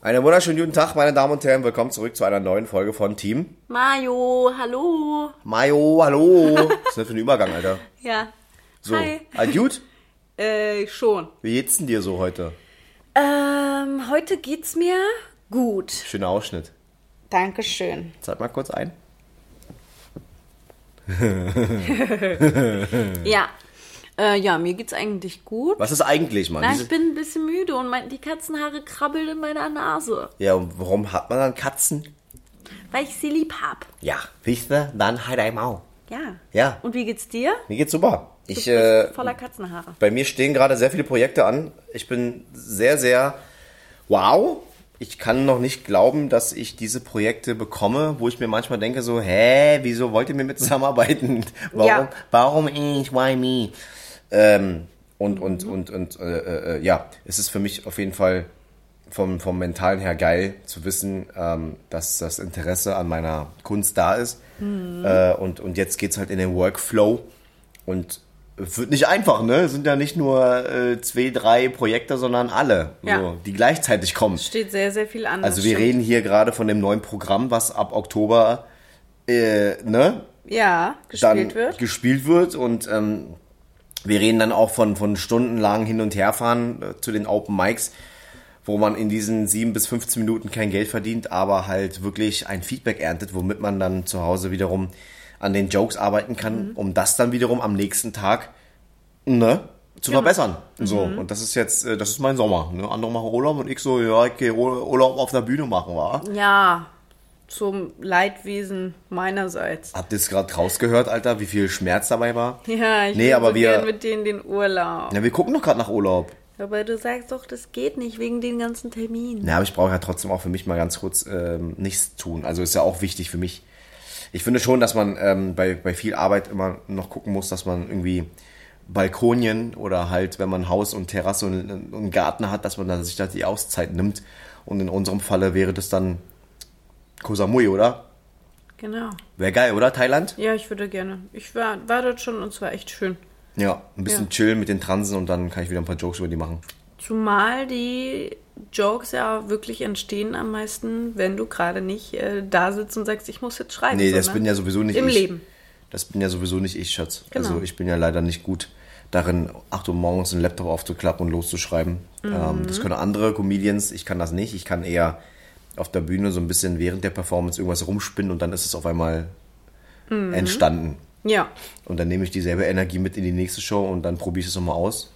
Einen wunderschönen guten Tag, meine Damen und Herren. Willkommen zurück zu einer neuen Folge von Team. Mayo, hallo. Mayo, hallo. Was ist denn für ein Übergang, Alter? Ja. So, Hi. all gut? Äh, schon. Wie geht's denn dir so heute? Ähm, heute geht's mir gut. Schöner Ausschnitt. Dankeschön. Zeig mal kurz ein. Ja. Äh, ja, mir geht's eigentlich gut. Was ist eigentlich, Mann? Diese- ich bin ein bisschen müde und mein, die Katzenhaare krabbeln in meiner Nase, ja, und warum hat man dann Katzen? weil ich sie lieb hab. Ja, wisst ihr, dann halt einmal. Ja. Ja. Und wie geht's dir? Mir geht's super. Du Ich, bist äh, voller Katzenhaare. bei mir stehen gerade sehr viele Projekte an. Ich bin sehr, sehr wow. Ich kann noch nicht glauben, dass ich diese Projekte bekomme, wo ich mir manchmal denke so, hä, wieso wollt ihr mit mir zusammenarbeiten? Warum, Ja. warum ich, why me? Ähm, und, und, und, und, äh, äh, ja, es ist für mich auf jeden Fall vom, vom Mentalen her geil zu wissen, ähm, dass das Interesse an meiner Kunst da ist. Äh, und, und jetzt geht's halt in den Workflow. Und es wird nicht einfach, ne? Es sind ja nicht nur äh, zwei, drei Projekte, sondern alle, Ja. so, die gleichzeitig kommen. Steht sehr, sehr viel an. Also wir stimmt. reden hier gerade von dem neuen Programm, was ab Oktober äh, ne, Ja, dann gespielt wird. gespielt wird und ähm, wir reden dann auch von, von stundenlang hin und herfahren äh, zu den Open Mics, wo man in diesen 7 bis 15 Minuten kein Geld verdient, aber halt wirklich ein Feedback erntet, womit man dann zu Hause wiederum an den Jokes arbeiten kann, Mhm. um das dann wiederum am nächsten Tag ne, zu Genau. verbessern. So, Mhm. und das ist jetzt, äh, das ist mein Sommer. Ne? Andere machen Urlaub und ich so, ja, ich gehe Urlaub auf der Bühne machen, war. Ja, zum Leidwesen meinerseits. Habt ihr es gerade rausgehört, Alter, wie viel Schmerz dabei war? Ja, ich Nee, aber so wir- mit denen den Urlaub. Ja, wir gucken doch gerade nach Urlaub. Aber du sagst doch, das geht nicht wegen den ganzen Terminen. Ja, aber ich brauche ja trotzdem auch für mich mal ganz kurz ähm, nichts tun. Also ist ja auch wichtig für mich. Ich finde schon, dass man ähm, bei, bei viel Arbeit immer noch gucken muss, dass man irgendwie Balkonien oder halt, wenn man Haus und Terrasse und, und einen Garten hat, dass man dann sich da die Auszeit nimmt. Und in unserem Falle wäre das dann Koh Samui, oder? Genau. Wäre geil, oder? Thailand? Ja, ich würde gerne. Ich war, war dort schon und es war echt schön. Ja, ein bisschen Ja. chillen mit den Transen und dann kann ich wieder ein paar Jokes über die machen. Zumal die Jokes ja wirklich entstehen am meisten, wenn du gerade nicht äh, da sitzt und sagst, ich muss jetzt schreiben. Nee, das sondern bin ja sowieso nicht Im ich. Leben. Das bin ja sowieso nicht ich, Schatz. Genau. Also ich bin ja leider nicht gut darin, 8 Uhr morgens einen Laptop aufzuklappen und loszuschreiben. Mhm. Ähm, das können andere Comedians, ich kann das nicht. Ich kann eher auf der Bühne so ein bisschen während der Performance irgendwas rumspinnen und dann ist es auf einmal Mhm. entstanden. Ja. Und dann nehme ich dieselbe Energie mit in die nächste Show und dann probiere ich es nochmal aus.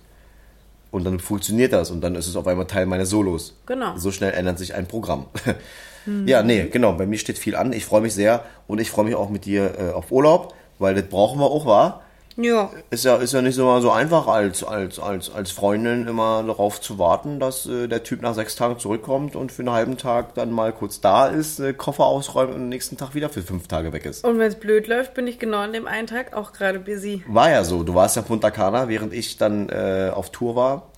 Und dann funktioniert das und dann ist es auf einmal Teil meiner Solos. Genau. So schnell ändert sich ein Programm. Ja, nee, genau. Bei mir steht viel an. Ich freue mich sehr und ich freue mich auch mit dir äh, auf Urlaub, weil das brauchen wir auch, war. Ja. Ist ja, ist ja nicht so mal so einfach als, als, als, als Freundin immer darauf zu warten, dass äh, der Typ nach sechs Tagen zurückkommt und für einen halben Tag dann mal kurz da ist, äh, Koffer ausräumt und am nächsten Tag wieder für fünf Tage weg ist. Und wenn es blöd läuft, bin ich genau an dem einen Tag auch gerade busy. War ja so. Du warst ja Punta Cana, während ich dann äh, auf Tour war.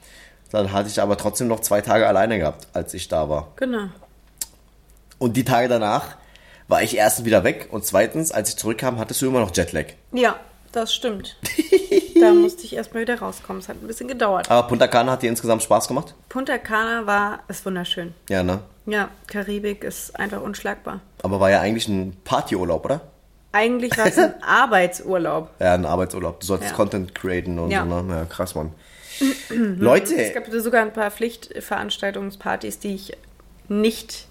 Dann hatte ich aber trotzdem noch zwei Tage alleine gehabt, als ich da war. Genau. Und die Tage danach war ich erstens wieder weg und zweitens, als ich zurückkam, hattest du immer noch Jetlag. Ja, das stimmt. da musste ich erstmal wieder rauskommen. Es hat ein bisschen gedauert. Aber Punta Cana hat dir insgesamt Spaß gemacht? Punta Cana war, ist wunderschön. Ja, ne? Ja, Karibik ist einfach unschlagbar. Aber war ja eigentlich ein Partyurlaub, oder? Eigentlich war es ein Arbeitsurlaub. Ja, ein Arbeitsurlaub. Du solltest Ja. Content createn und Ja. so, ne? Ja, krass, Mann. Es Leute, gab sogar ein paar Pflichtveranstaltungspartys, die ich nicht,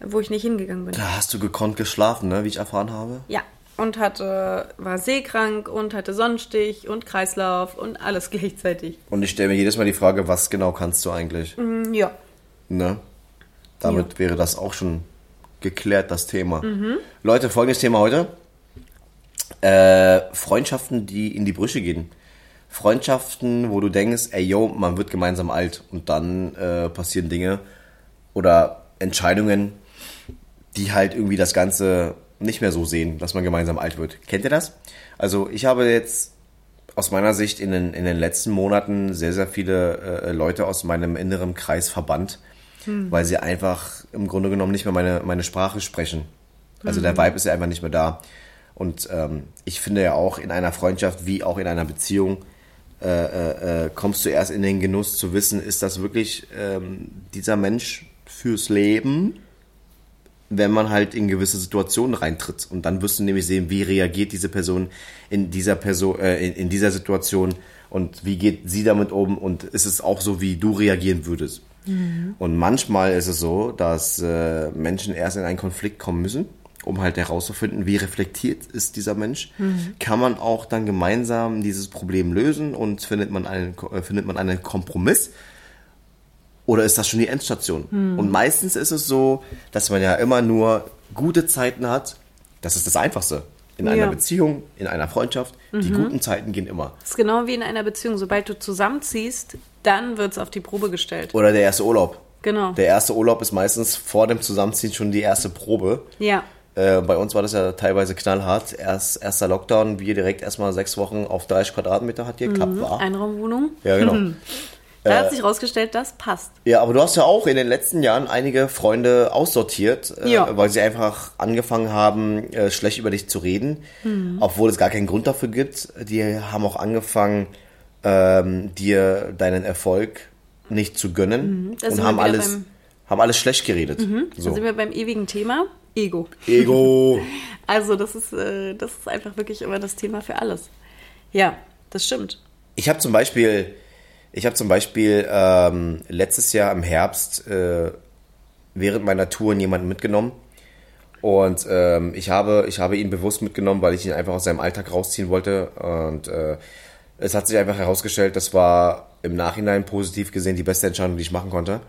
wo ich nicht hingegangen bin. da hast du gekonnt geschlafen, ne? Wie ich erfahren habe. Ja. Und hatte, war seekrank und hatte Sonnenstich und Kreislauf und alles gleichzeitig. Und ich stelle mir jedes Mal die Frage, was genau kannst du eigentlich? Mm, Ja. Ne? Damit wäre das auch schon geklärt, das Thema. Leute, folgendes Thema heute. Äh, Freundschaften, die in die Brüche gehen. Freundschaften, wo du denkst, ey yo, man wird gemeinsam alt und dann äh, passieren Dinge oder Entscheidungen, die halt irgendwie das Ganze nicht mehr so sehen, dass man gemeinsam alt wird. Kennt ihr das? Also ich habe jetzt aus meiner Sicht in den, in den letzten Monaten sehr, sehr viele äh, Leute aus meinem inneren Kreis verbannt, weil sie einfach im Grunde genommen nicht mehr meine, meine Sprache sprechen. Also der Vibe ist ja einfach nicht mehr da. Und ähm, ich finde ja auch in einer Freundschaft wie auch in einer Beziehung äh, äh, äh, kommst du erst in den Genuss zu wissen, ist das wirklich ähm, dieser Mensch fürs Leben, wenn man halt in gewisse Situationen reintritt. Und dann wirst du nämlich sehen, wie reagiert diese Person in dieser Person, äh, in, in dieser Situation und wie geht sie damit um und ist es auch so, wie du reagieren würdest. Und manchmal ist es so, dass äh, Menschen erst in einen Konflikt kommen müssen, um halt herauszufinden, wie reflektiert ist dieser Mensch. Kann man auch dann gemeinsam dieses Problem lösen und findet man einen, äh, findet man einen Kompromiss? Oder ist das schon die Endstation? Und meistens ist es so, dass man ja immer nur gute Zeiten hat. Das ist das Einfachste. In einer Ja. Beziehung, in einer Freundschaft, die guten Zeiten gehen immer. Das ist genau wie in einer Beziehung. Sobald du zusammenziehst, dann wird es auf die Probe gestellt. Oder der erste Urlaub. Genau. Der erste Urlaub ist meistens vor dem Zusammenziehen schon die erste Probe. ja. Äh, bei uns war das ja teilweise knallhart. Erst, erster Lockdown, wir direkt erstmal sechs Wochen auf 30 Quadratmeter hat geklappt, war. Einraumwohnung. Ja, genau. Da hat sich rausgestellt, das passt. Ja, aber du hast ja auch in den letzten Jahren einige Freunde aussortiert, äh, Ja. weil sie einfach angefangen haben, äh, schlecht über dich zu reden, Hm. obwohl es gar keinen Grund dafür gibt. Die haben auch angefangen, ähm, dir deinen Erfolg nicht zu gönnen Mhm. da und haben alles, beim- Mhm. haben alles schlecht geredet. Da So. sind wir beim ewigen Thema. Ego. Ego. Also das ist, äh, das ist einfach wirklich immer das Thema für alles. Ja, das stimmt. Ich habe zum Beispiel, ich habe zum Beispiel ähm, letztes Jahr im Herbst äh, während meiner Touren jemanden mitgenommen. Und ähm, ich habe, ich habe ihn bewusst mitgenommen, weil ich ihn einfach aus seinem Alltag rausziehen wollte. Und äh, es hat sich einfach herausgestellt, das war im Nachhinein positiv gesehen die beste Entscheidung, die ich machen konnte,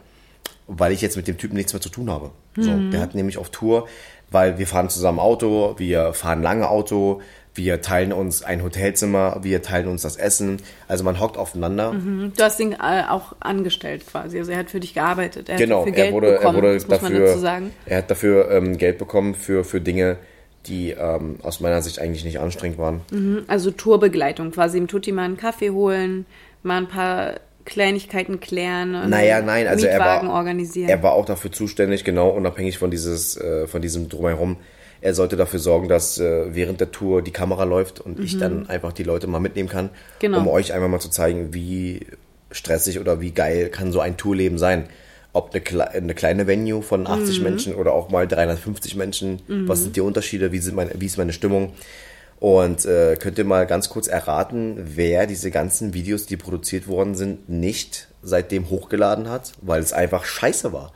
weil ich jetzt mit dem Typen nichts mehr zu tun habe. So, der hat nämlich auf Tour, weil wir fahren zusammen Auto, wir fahren lange Auto, wir teilen uns ein Hotelzimmer, wir teilen uns das Essen. Also man hockt aufeinander. Du hast ihn äh, auch angestellt quasi. Also er hat für dich gearbeitet. Er Genau, hat dafür Geld er wurde, bekommen, er wurde das muss man dafür, dazu sagen. er hat dafür ähm, Geld bekommen für, für Dinge, die ähm, aus meiner Sicht eigentlich nicht anstrengend waren. Also Tourbegleitung quasi. Ihm tut die mal einen Kaffee holen, mal ein paar Kleinigkeiten klären. und Naja, nein, also er Mietwagen war, organisieren. er war auch dafür zuständig, genau, unabhängig von dieses, äh, von diesem Drumherum. Er sollte dafür sorgen, dass äh, während der Tour die Kamera läuft und ich dann einfach die Leute mal mitnehmen kann, Mhm. Genau. um euch einfach mal zu zeigen, wie stressig oder wie geil kann so ein Tourleben sein. Ob eine, kle eine kleine Venue von 80 Menschen oder auch mal 350 Menschen. Was sind die Unterschiede? Wie, sind meine, wie ist meine Stimmung? Und äh, könnt ihr mal ganz kurz erraten, wer diese ganzen Videos, die produziert worden sind, nicht seitdem hochgeladen hat, weil es einfach scheiße war.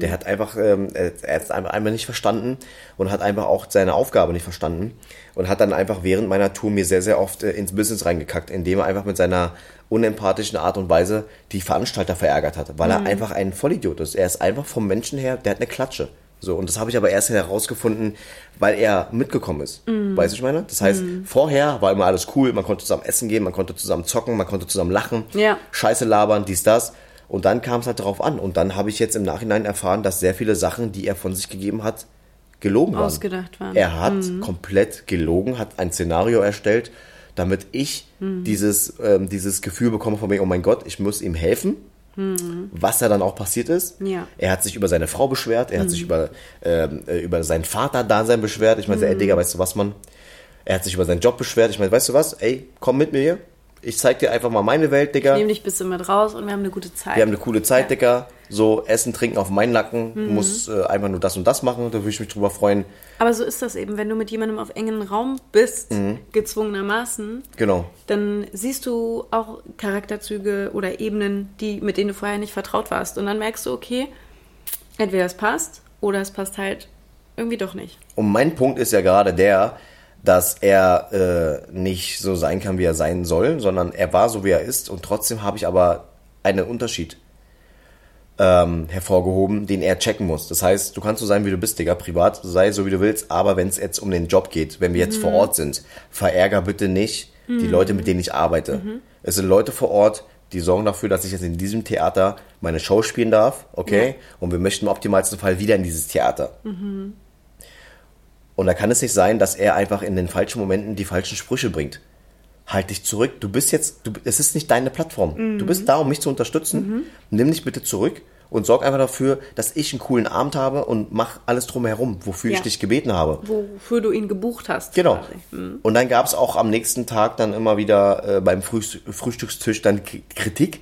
Der hat einfach, ähm, er er hat es einfach nicht verstanden und hat einfach auch seine Aufgabe nicht verstanden und hat dann einfach während meiner Tour mir sehr, sehr oft äh, ins Business reingekackt, indem er einfach mit seiner unempathischen Art und Weise die Veranstalter verärgert hat, weil er einfach ein Vollidiot ist. Er ist einfach vom Menschen her, der hat eine Klatsche. So, und das habe ich aber erst herausgefunden, weil er mitgekommen ist. Weißt du, ich meine? Das heißt, vorher war immer alles cool, man konnte zusammen essen gehen, man konnte zusammen zocken, man konnte zusammen lachen, Ja. Scheiße labern, dies, das. Und dann kam es halt darauf an. Und dann habe ich jetzt im Nachhinein erfahren, dass sehr viele Sachen, die er von sich gegeben hat, gelogen waren. Ausgedacht waren. Er hat komplett gelogen, hat ein Szenario erstellt, damit ich dieses, ähm, dieses Gefühl bekomme von mir, oh mein Gott, ich muss ihm helfen. Was da dann auch passiert ist. Ja. Er hat sich über seine Frau beschwert, er hat sich über, ähm, äh, über sein Vater-Dasein beschwert. Ich meine, ey Digga, weißt du was, Mann? Er hat sich über seinen Job beschwert. Ich meine, weißt du was? Ey, komm mit mir hier. Ich zeig dir einfach mal meine Welt, Digga. Nehm dich bis mit raus und wir haben eine gute Zeit. Wir haben eine coole Zeit, Ja. Digga. So, Essen, Trinken auf meinen Nacken. Du musst äh, einfach nur das und das machen. Da würde ich mich drüber freuen. Aber so ist das eben, wenn du mit jemandem auf engen Raum bist, Mhm. gezwungenermaßen, Genau. dann siehst du auch Charakterzüge oder Ebenen, die, mit denen du vorher nicht vertraut warst. Und dann merkst du, okay, entweder es passt oder es passt halt irgendwie doch nicht. Und mein Punkt ist ja gerade der, dass er äh, nicht so sein kann, wie er sein soll, sondern er war so, wie er ist. Und trotzdem habe ich aber einen Unterschied ähm, hervorgehoben, den er checken muss. Das heißt, du kannst so sein, wie du bist, Digga, privat, sei so, wie du willst, aber wenn es jetzt um den Job geht, wenn wir jetzt vor Ort sind, verärger bitte nicht die Leute, mit denen ich arbeite. Es sind Leute vor Ort, die sorgen dafür, dass ich jetzt in diesem Theater meine Show spielen darf, okay? Und wir möchten im optimalsten Fall wieder in dieses Theater. Und da kann es nicht sein, dass er einfach in den falschen Momenten die falschen Sprüche bringt. Halt dich zurück. Du bist jetzt, du, es ist nicht deine Plattform. Du bist da, um mich zu unterstützen. Nimm dich bitte zurück und sorg einfach dafür, dass ich einen coolen Abend habe und mach alles drumherum, wofür ich Ja. dich gebeten habe. Wofür du ihn gebucht hast. Genau. Mhm. Und dann gab es auch am nächsten Tag dann immer wieder äh, beim Frühst Frühstückstisch dann K- Kritik,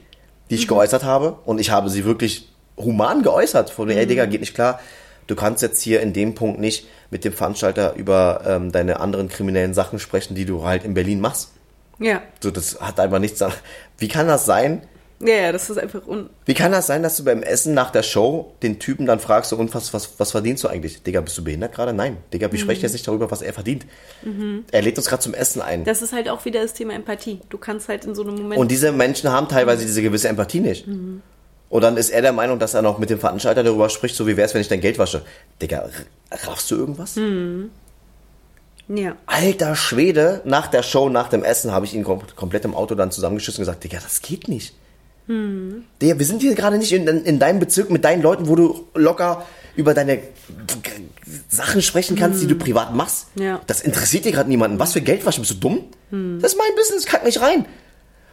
die ich geäußert habe. Und ich habe sie wirklich human geäußert. Von, ey, Digga, geht nicht klar. Du kannst jetzt hier in dem Punkt nicht mit dem Veranstalter über ähm, deine anderen kriminellen Sachen sprechen, die du halt in Berlin machst. Ja. So, das hat einfach nichts. Wie kann das sein? Ja, ja, das ist einfach un. Wie kann das sein, dass du beim Essen nach der Show den Typen dann fragst, so, und was, was, was verdienst du eigentlich? Digga, bist du behindert gerade? Nein. Digga, wir sprechen jetzt nicht darüber, was er verdient. Er lädt uns gerade zum Essen ein. Das ist halt auch wieder das Thema Empathie. Du kannst halt in so einem Moment. Und diese Menschen haben teilweise diese gewisse Empathie nicht. Und dann ist er der Meinung, dass er noch mit dem Veranstalter darüber spricht, so wie wäre es, wenn ich dein Geld wasche. Digga, raffst du irgendwas? ja. Alter Schwede, nach der Show, nach dem Essen habe ich ihn kom komplett im Auto dann zusammengeschissen und gesagt, Digga, das geht nicht. Digga, wir sind hier gerade nicht in, in, in deinem Bezirk mit deinen Leuten, wo du locker über deine Sachen sprechen kannst, die du privat machst. Ja. Das interessiert dir gerade niemanden. Was für Geldwasche? Bist du dumm? Das ist mein Business, kack mich rein.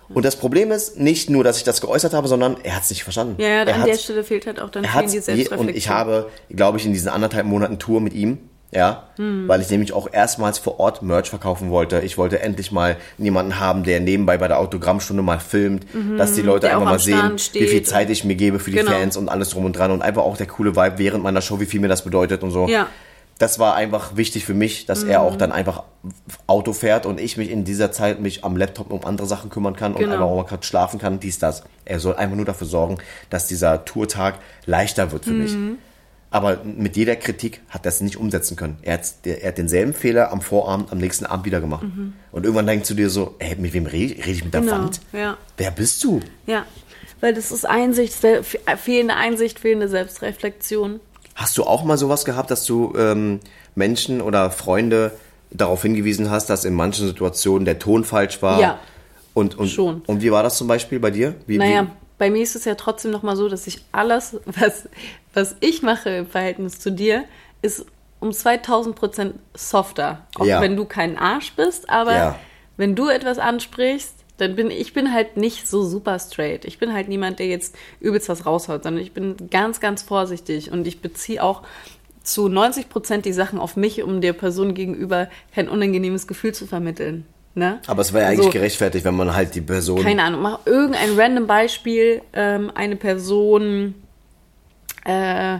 Und das Problem ist nicht nur, dass ich das geäußert habe, sondern er hat es nicht verstanden. Ja, ja, an der Stelle fehlt halt auch dann die Selbstreflexion. und ich habe, glaube ich, in diesen anderthalb Monaten Tour mit ihm, ja, Hm. weil ich nämlich auch erstmals vor Ort Merch verkaufen wollte. Ich wollte endlich mal jemanden haben, der nebenbei bei der Autogrammstunde mal filmt, dass die Leute Mhm. einfach mal sehen, wie viel. Zeit ich mir gebe für die Genau. Fans und alles drum und dran und einfach auch der coole Vibe während meiner Show, wie viel mir das bedeutet und so. Ja. Das war einfach wichtig für mich, dass er Mhm. auch dann einfach Auto fährt und ich mich in dieser Zeit mich am Laptop um andere Sachen kümmern kann und Genau. einfach auch mal gerade schlafen kann, dies, das. Er soll einfach nur dafür sorgen, dass dieser Tourtag leichter wird für mich. Mhm. Aber mit jeder Kritik hat er es nicht umsetzen können. Er hat, er hat denselben Fehler am Vorabend, am nächsten Abend wieder gemacht. Und irgendwann denkst du dir so, ey, mit wem rede red ich mit der Mhm. Genau, Wand? ja. Wer bist du? Ja, weil das ist Einsicht, fehlende Einsicht, fehlende Selbstreflexion. Hast du auch mal sowas gehabt, dass du ähm, Menschen oder Freunde darauf hingewiesen hast, dass in manchen Situationen der Ton falsch war? Ja. Und, und, Schon. Und wie war das zum Beispiel bei dir? Wie, Naja, bei mir ist es ja trotzdem nochmal so, dass ich alles, was, was ich mache im Verhältnis zu dir, ist um 2000 Prozent softer. Auch Ja. wenn du kein Arsch bist, aber Ja. wenn du etwas ansprichst, dann bin ich bin halt nicht so super straight. Ich bin halt niemand, der jetzt übelst was raushaut, sondern ich bin ganz, ganz vorsichtig und ich beziehe auch zu 90 Prozent die Sachen auf mich, um der Person gegenüber kein unangenehmes Gefühl zu vermitteln. Ne? Aber es war ja eigentlich So. gerechtfertigt, wenn man halt die Person. keine Ahnung, mach irgendein random Beispiel, ähm, eine Person äh,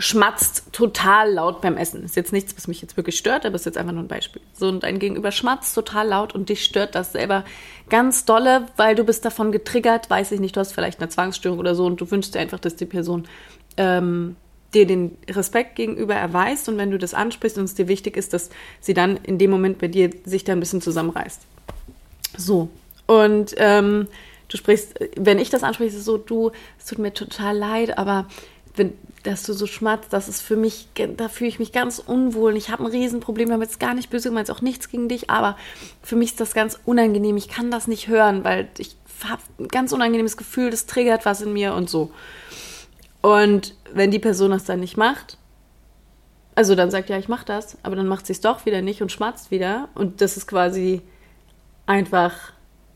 schmatzt total laut beim Essen. Ist jetzt nichts, was mich jetzt wirklich stört, aber ist jetzt einfach nur ein Beispiel. So, und dein Gegenüber schmatzt total laut und dich stört das selber ganz dolle, weil du bist davon getriggert, weiß ich nicht, du hast vielleicht eine Zwangsstörung oder so und du wünschst dir einfach, dass die Person ähm, dir den Respekt gegenüber erweist und wenn du das ansprichst und es dir wichtig ist, dass sie dann in dem Moment bei dir sich da ein bisschen zusammenreißt. So. Und ähm, du sprichst, wenn ich das anspreche, ist es so, du, es tut mir total leid, aber wenn, dass du so schmatzt, das ist für mich, da fühle ich mich ganz unwohl. Und Ich habe ein Riesenproblem damit, ist gar nicht böse gemeint, auch nichts gegen dich, aber für mich ist das ganz unangenehm. Ich kann das nicht hören, weil ich habe ein ganz unangenehmes Gefühl, das triggert was in mir und so. Und wenn die Person das dann nicht macht, also dann sagt, ja, ich mach das, aber dann macht sie es doch wieder nicht und schmatzt wieder. Und das ist quasi einfach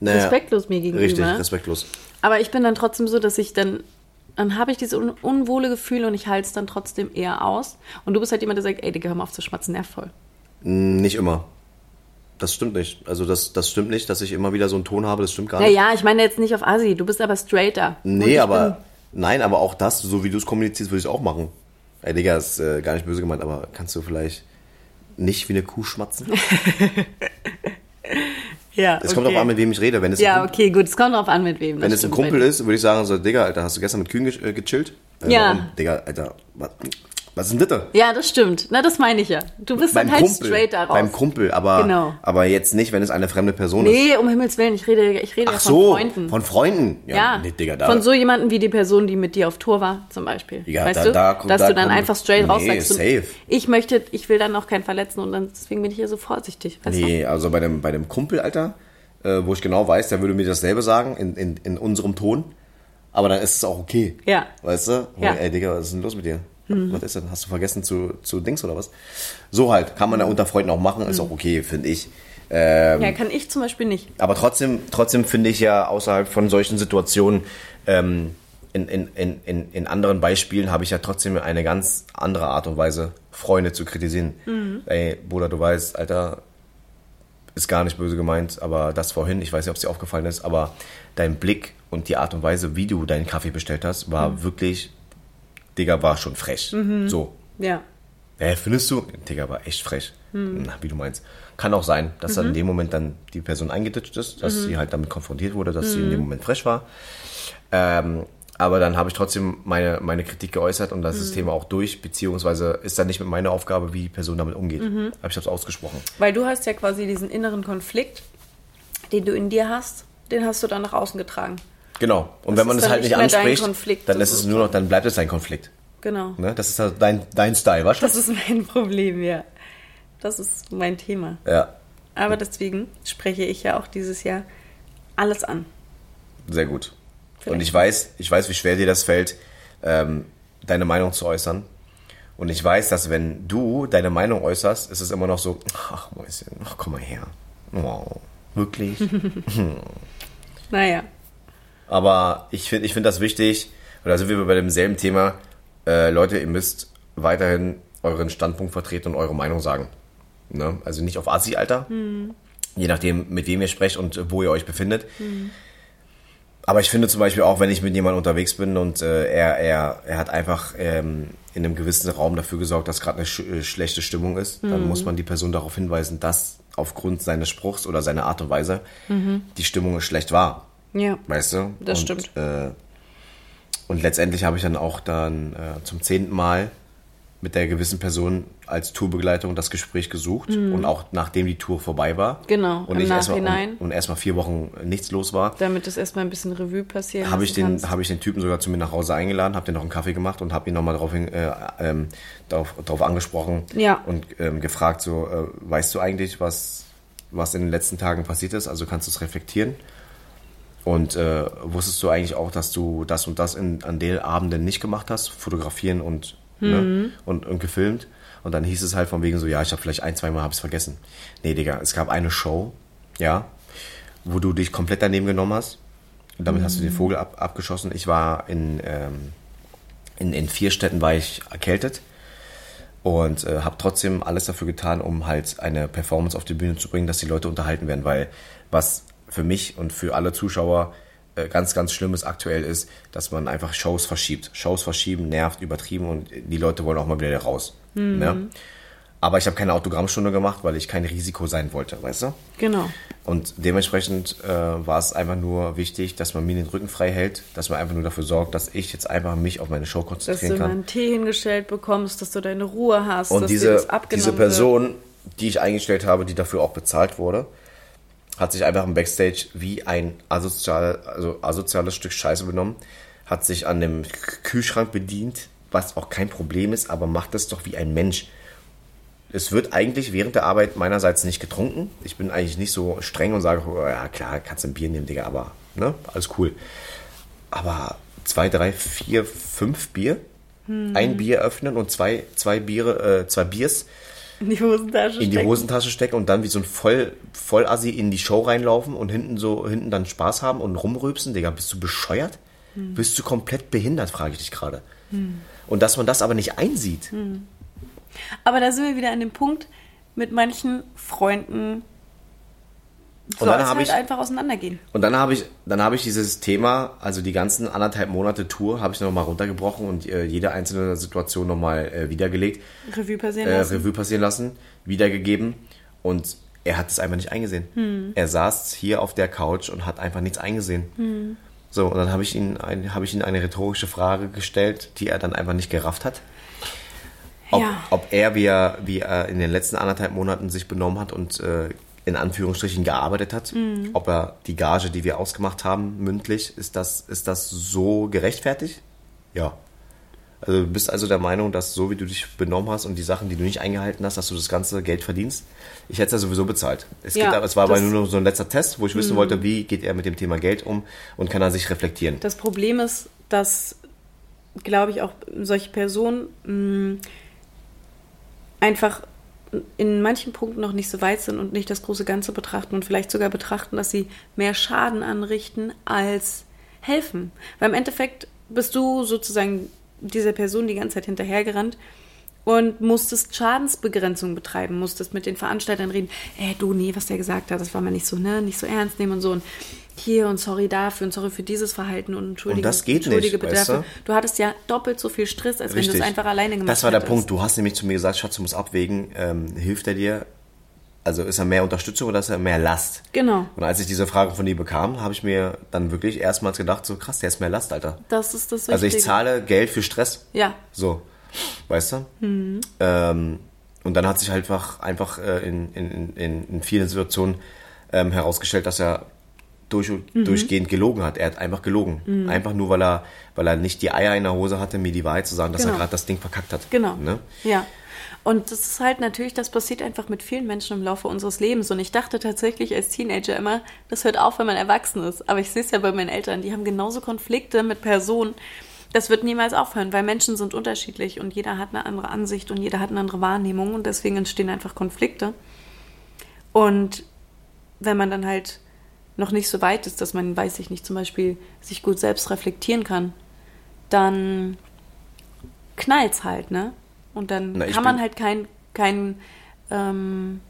Naja, respektlos mir gegenüber. Richtig, respektlos. Aber ich bin dann trotzdem so, dass ich dann, dann habe ich dieses un unwohle Gefühl und ich halte es dann trotzdem eher aus. Und du bist halt jemand, der sagt, ey, Digga, hör mal auf zu schmatzen, nervt voll. Mm, Nicht immer. Das stimmt nicht. Also das, das stimmt nicht, dass ich immer wieder so einen Ton habe, das stimmt gar Ja, nicht. ja, ich meine jetzt nicht auf Asi, du bist aber straighter. Nee, aber nein, aber auch das, so wie du es kommunizierst, würde ich auch machen. Ey, Digga, ist äh, gar nicht böse gemeint, aber kannst du vielleicht nicht wie eine Kuh schmatzen? Ja, Es kommt auch an, mit wem ich rede. Wenn es Ja, Kumpel, okay, gut, es kommt drauf an, mit wem. wenn es ein Kumpel ist, würde ich sagen, so, Digga, Alter, hast du gestern mit Kühen ge äh, gechillt? Äh, Ja. Warum? Digga, Alter, was, was ist denn das? Ja, das stimmt. Na, das meine ich ja. Du bist Beim dann halt Kumpel, straight daraus. beim Kumpel, aber, Genau. aber jetzt nicht, wenn es eine fremde Person ist. Nee, um Himmels Willen, ich rede, ich rede Ach ja von so, Freunden. von Freunden. ja, nee, Digga, da, von so jemandem wie die Person, die mit dir auf Tour war, zum Beispiel. Ja, weißt da- du? da- Dass da du dann einfach straight raus Nee, sagst, du, safe. ich möchte, ich will dann auch keinen verletzen und dann, deswegen bin ich hier so vorsichtig. Weißt Nee, also bei dem, bei dem Kumpel, Alter, äh, wo ich genau weiß, der würde mir dasselbe sagen, in, in, in unserem Ton. Aber dann ist es auch okay. Ja. Weißt du? Ja. Ey, Digga, was ist denn los mit dir? Was ist denn? Hast du vergessen zu, zu Dings oder was? So halt, kann man ja unter Freunden auch machen, ist auch okay, finde ich. Ähm? Ja, kann ich zum Beispiel nicht. aber trotzdem, trotzdem finde ich ja außerhalb von solchen Situationen, ähm, in, in, in, in, in anderen Beispielen habe ich ja trotzdem eine ganz andere Art und Weise, Freunde zu kritisieren. Ey, Bruder, du weißt, Alter, ist gar nicht böse gemeint, aber das vorhin, ich weiß nicht, ob es dir aufgefallen ist, aber dein Blick und die Art und Weise, wie du deinen Kaffee bestellt hast, war wirklich Digga, war schon frech. Mhm. So. Ja. Hä, findest du? Digga, war echt frech. Mhm. Na, wie du meinst. Kann auch sein, dass dann in dem Moment dann die Person eingeditscht ist, dass Mhm. sie halt damit konfrontiert wurde, dass sie in dem Moment frech war. Ähm, aber dann habe ich trotzdem meine, meine Kritik geäußert und Mhm. das ist das Thema auch durch, beziehungsweise ist dann nicht mit meiner Aufgabe, wie die Person damit umgeht. Mhm. Habe ich das ausgesprochen. Weil du hast ja quasi diesen inneren Konflikt, den du in dir hast, den hast du dann nach außen getragen. Genau. Und Das wenn man es halt nicht anspricht, Konflikt dann ist es nur noch, dann bleibt es ein Konflikt. Genau. Ne? Das ist halt dein, dein Style, was? Das ist mein Problem, ja. Das ist mein Thema. Ja, Aber deswegen spreche ich ja auch dieses Jahr alles an. sehr gut. Und Vielleicht. ich weiß, ich weiß, wie schwer dir das fällt, ähm, deine Meinung zu äußern. Und ich weiß, dass wenn du deine Meinung äußerst, ist es immer noch so, ach Mäuschen, ach komm mal her. Wow, wirklich? Naja. Aber ich finde ich find das wichtig, und da sind wir bei demselben Thema, äh, Leute, ihr müsst weiterhin euren Standpunkt vertreten und eure Meinung sagen. Ne? Also nicht auf Assi, Alter. Je nachdem, mit wem ihr sprecht und wo ihr euch befindet. Aber ich finde zum Beispiel auch, wenn ich mit jemandem unterwegs bin und äh, er, er, er hat einfach ähm, in einem gewissen Raum dafür gesorgt, dass gerade eine sch äh, schlechte Stimmung ist, dann muss man die Person darauf hinweisen, dass aufgrund seines Spruchs oder seiner Art und Weise die Stimmung schlecht war. Ja. Weißt du? Das und, stimmt. Äh, und letztendlich habe ich dann auch dann äh, zum zehnten Mal mit der gewissen Person als Tourbegleitung das Gespräch gesucht und auch nachdem die Tour vorbei war. Mhm. Genau, Und im ich erstmal Nachhinein. und, und erstmal vier Wochen nichts los war, Damit es erstmal ein bisschen Revue passieren habe ich den habe ich den Typen sogar zu mir nach Hause eingeladen, habe den noch einen Kaffee gemacht und habe ihn nochmal darauf, äh, ähm, darauf, darauf angesprochen Ja. und ähm, gefragt so, äh, weißt du eigentlich, was was in den letzten Tagen passiert ist? Also kannst du es reflektieren? Und äh, wusstest du eigentlich auch, dass du das und das in, an den Abenden nicht gemacht hast? Fotografieren und, ne, und, und gefilmt. Und dann hieß es halt von wegen so, ja, ich habe vielleicht ein, zwei Mal hab's vergessen. Nee, Digga, es gab eine Show, ja, wo du dich komplett daneben genommen hast. Und damit hast du den Vogel ab, abgeschossen. Ich war in, ähm, in, in vier Städten war ich erkältet und äh, habe trotzdem alles dafür getan, um halt eine Performance auf die Bühne zu bringen, dass die Leute unterhalten werden, weil was für mich und für alle Zuschauer äh, ganz, ganz Schlimmes aktuell ist, dass man einfach Shows verschiebt. Shows verschieben, nervt, übertrieben und die Leute wollen auch mal wieder raus. Ne? Aber ich habe keine Autogrammstunde gemacht, weil ich kein Risiko sein wollte, weißt du? Genau. Und dementsprechend äh, war es einfach nur wichtig, dass man mir den Rücken frei hält, dass man einfach nur dafür sorgt, dass ich jetzt einfach mich auf meine Show Dass du konzentrieren mal kann. einen Tee hingestellt bekommst, dass du deine Ruhe hast, Und dass diese, diese wird. Person, die ich eingestellt habe, die dafür auch bezahlt wurde, hat sich einfach im Backstage wie ein asozial, also asoziales Stück Scheiße benommen, hat sich an dem Kühlschrank bedient, was auch kein Problem ist, aber macht das doch wie ein Mensch. Es wird eigentlich während der Arbeit meinerseits nicht getrunken. Ich bin eigentlich nicht so streng und sage, oh, ja klar, kannst du ein Bier nehmen, Digga, aber ne, alles cool. Aber zwei, drei, vier, fünf Bier, ein Bier öffnen und zwei, zwei Biere, äh, zwei Biers in die Hosentasche in die stecken. Hosentasche stecken und dann wie so ein voll Vollassi in die Show reinlaufen und hinten so hinten dann Spaß haben und rumrülpsen, Digga, bist du bescheuert? Bist du komplett behindert, frage ich dich gerade. Und dass man das aber nicht einsieht. Aber da sind wir wieder an dem Punkt, mit manchen Freunden soll dann es hab halt ich- einfach auseinandergehen. Und dann habe ich, dann habe ich dieses Thema, also die ganzen anderthalb Monate Tour, habe ich nochmal runtergebrochen und äh, jede einzelne Situation nochmal äh, wiedergelegt, Revue passieren äh, lassen. Revue passieren lassen, wiedergegeben und er hat es einfach nicht eingesehen. Hm. Er saß hier auf der Couch und hat einfach nichts eingesehen. Hm. So, und dann habe ich, ihn ein, habe ich ihn eine rhetorische Frage gestellt, die er dann einfach nicht gerafft hat. Ob, Ja. ob er, wie er, wie er in den letzten anderthalb Monaten sich benommen hat und äh, in Anführungsstrichen gearbeitet hat, Mhm. ob er die Gage, die wir ausgemacht haben, mündlich, ist das, ist das so gerechtfertigt? Ja. Also du bist also der Meinung, dass so wie du dich benommen hast und die Sachen, die du nicht eingehalten hast, dass du das ganze Geld verdienst? Ich hätte es ja sowieso bezahlt. Es, Ja, aber- es war aber Mhm. nur so ein letzter Test, wo ich wissen wollte, wie geht er mit dem Thema Geld um und kann er sich reflektieren. Das Problem ist, dass, glaube ich, auch solche Personen mh, einfach in manchen Punkten noch nicht so weit sind und nicht das große Ganze betrachten und vielleicht sogar betrachten, dass sie mehr Schaden anrichten als helfen. Weil im Endeffekt bist du sozusagen dieser Person die ganze Zeit hinterhergerannt und musstest Schadensbegrenzung betreiben, musstest mit den Veranstaltern reden. Ey, du, nee, was der gesagt hat, das war mir nicht so, ne, nicht so ernst nehmen und so. Und hier und sorry dafür und sorry für dieses Verhalten und entschuldige, Und das geht entschuldige nicht, bitte weißt dafür. Du hattest ja doppelt so viel Stress, als wenn du es einfach alleine gemacht Das war der hättest. Punkt. Du hast nämlich zu mir gesagt, Schatz, du musst abwägen, ähm, hilft er dir? Also ist er mehr Unterstützung oder ist er mehr Last? Genau. Und als ich diese Frage von dir bekam, habe ich mir dann wirklich erstmals gedacht, so krass, der ist mehr Last, Alter. Das ist das Wichtige. Also ich zahle Geld für Stress. Ja, So, weißt du? Mhm. Ähm, und dann hat sich halt einfach, einfach äh, in, in, in, in vielen Situationen ähm, herausgestellt, dass er durch, Mhm. durchgehend gelogen hat. Er hat einfach gelogen. Einfach nur, weil er, weil er nicht die Eier in der Hose hatte, mir die Wahrheit zu sagen, dass Genau. er gerade das Ding verkackt hat. Genau. Ne? Ja. Und das ist halt natürlich, das passiert einfach mit vielen Menschen im Laufe unseres Lebens. Und ich dachte tatsächlich als Teenager immer, das hört auf, wenn man erwachsen ist. Aber ich sehe es ja bei meinen Eltern, die haben genauso Konflikte mit Personen. Das wird niemals aufhören, weil Menschen sind unterschiedlich und jeder hat eine andere Ansicht und jeder hat eine andere Wahrnehmung und deswegen entstehen einfach Konflikte. Und wenn man dann halt noch nicht so weit ist, dass man, weiß ich nicht, zum Beispiel sich gut selbst reflektieren kann, dann knallt's halt, ne? Und dann Na, kann man halt kein, kein ähm,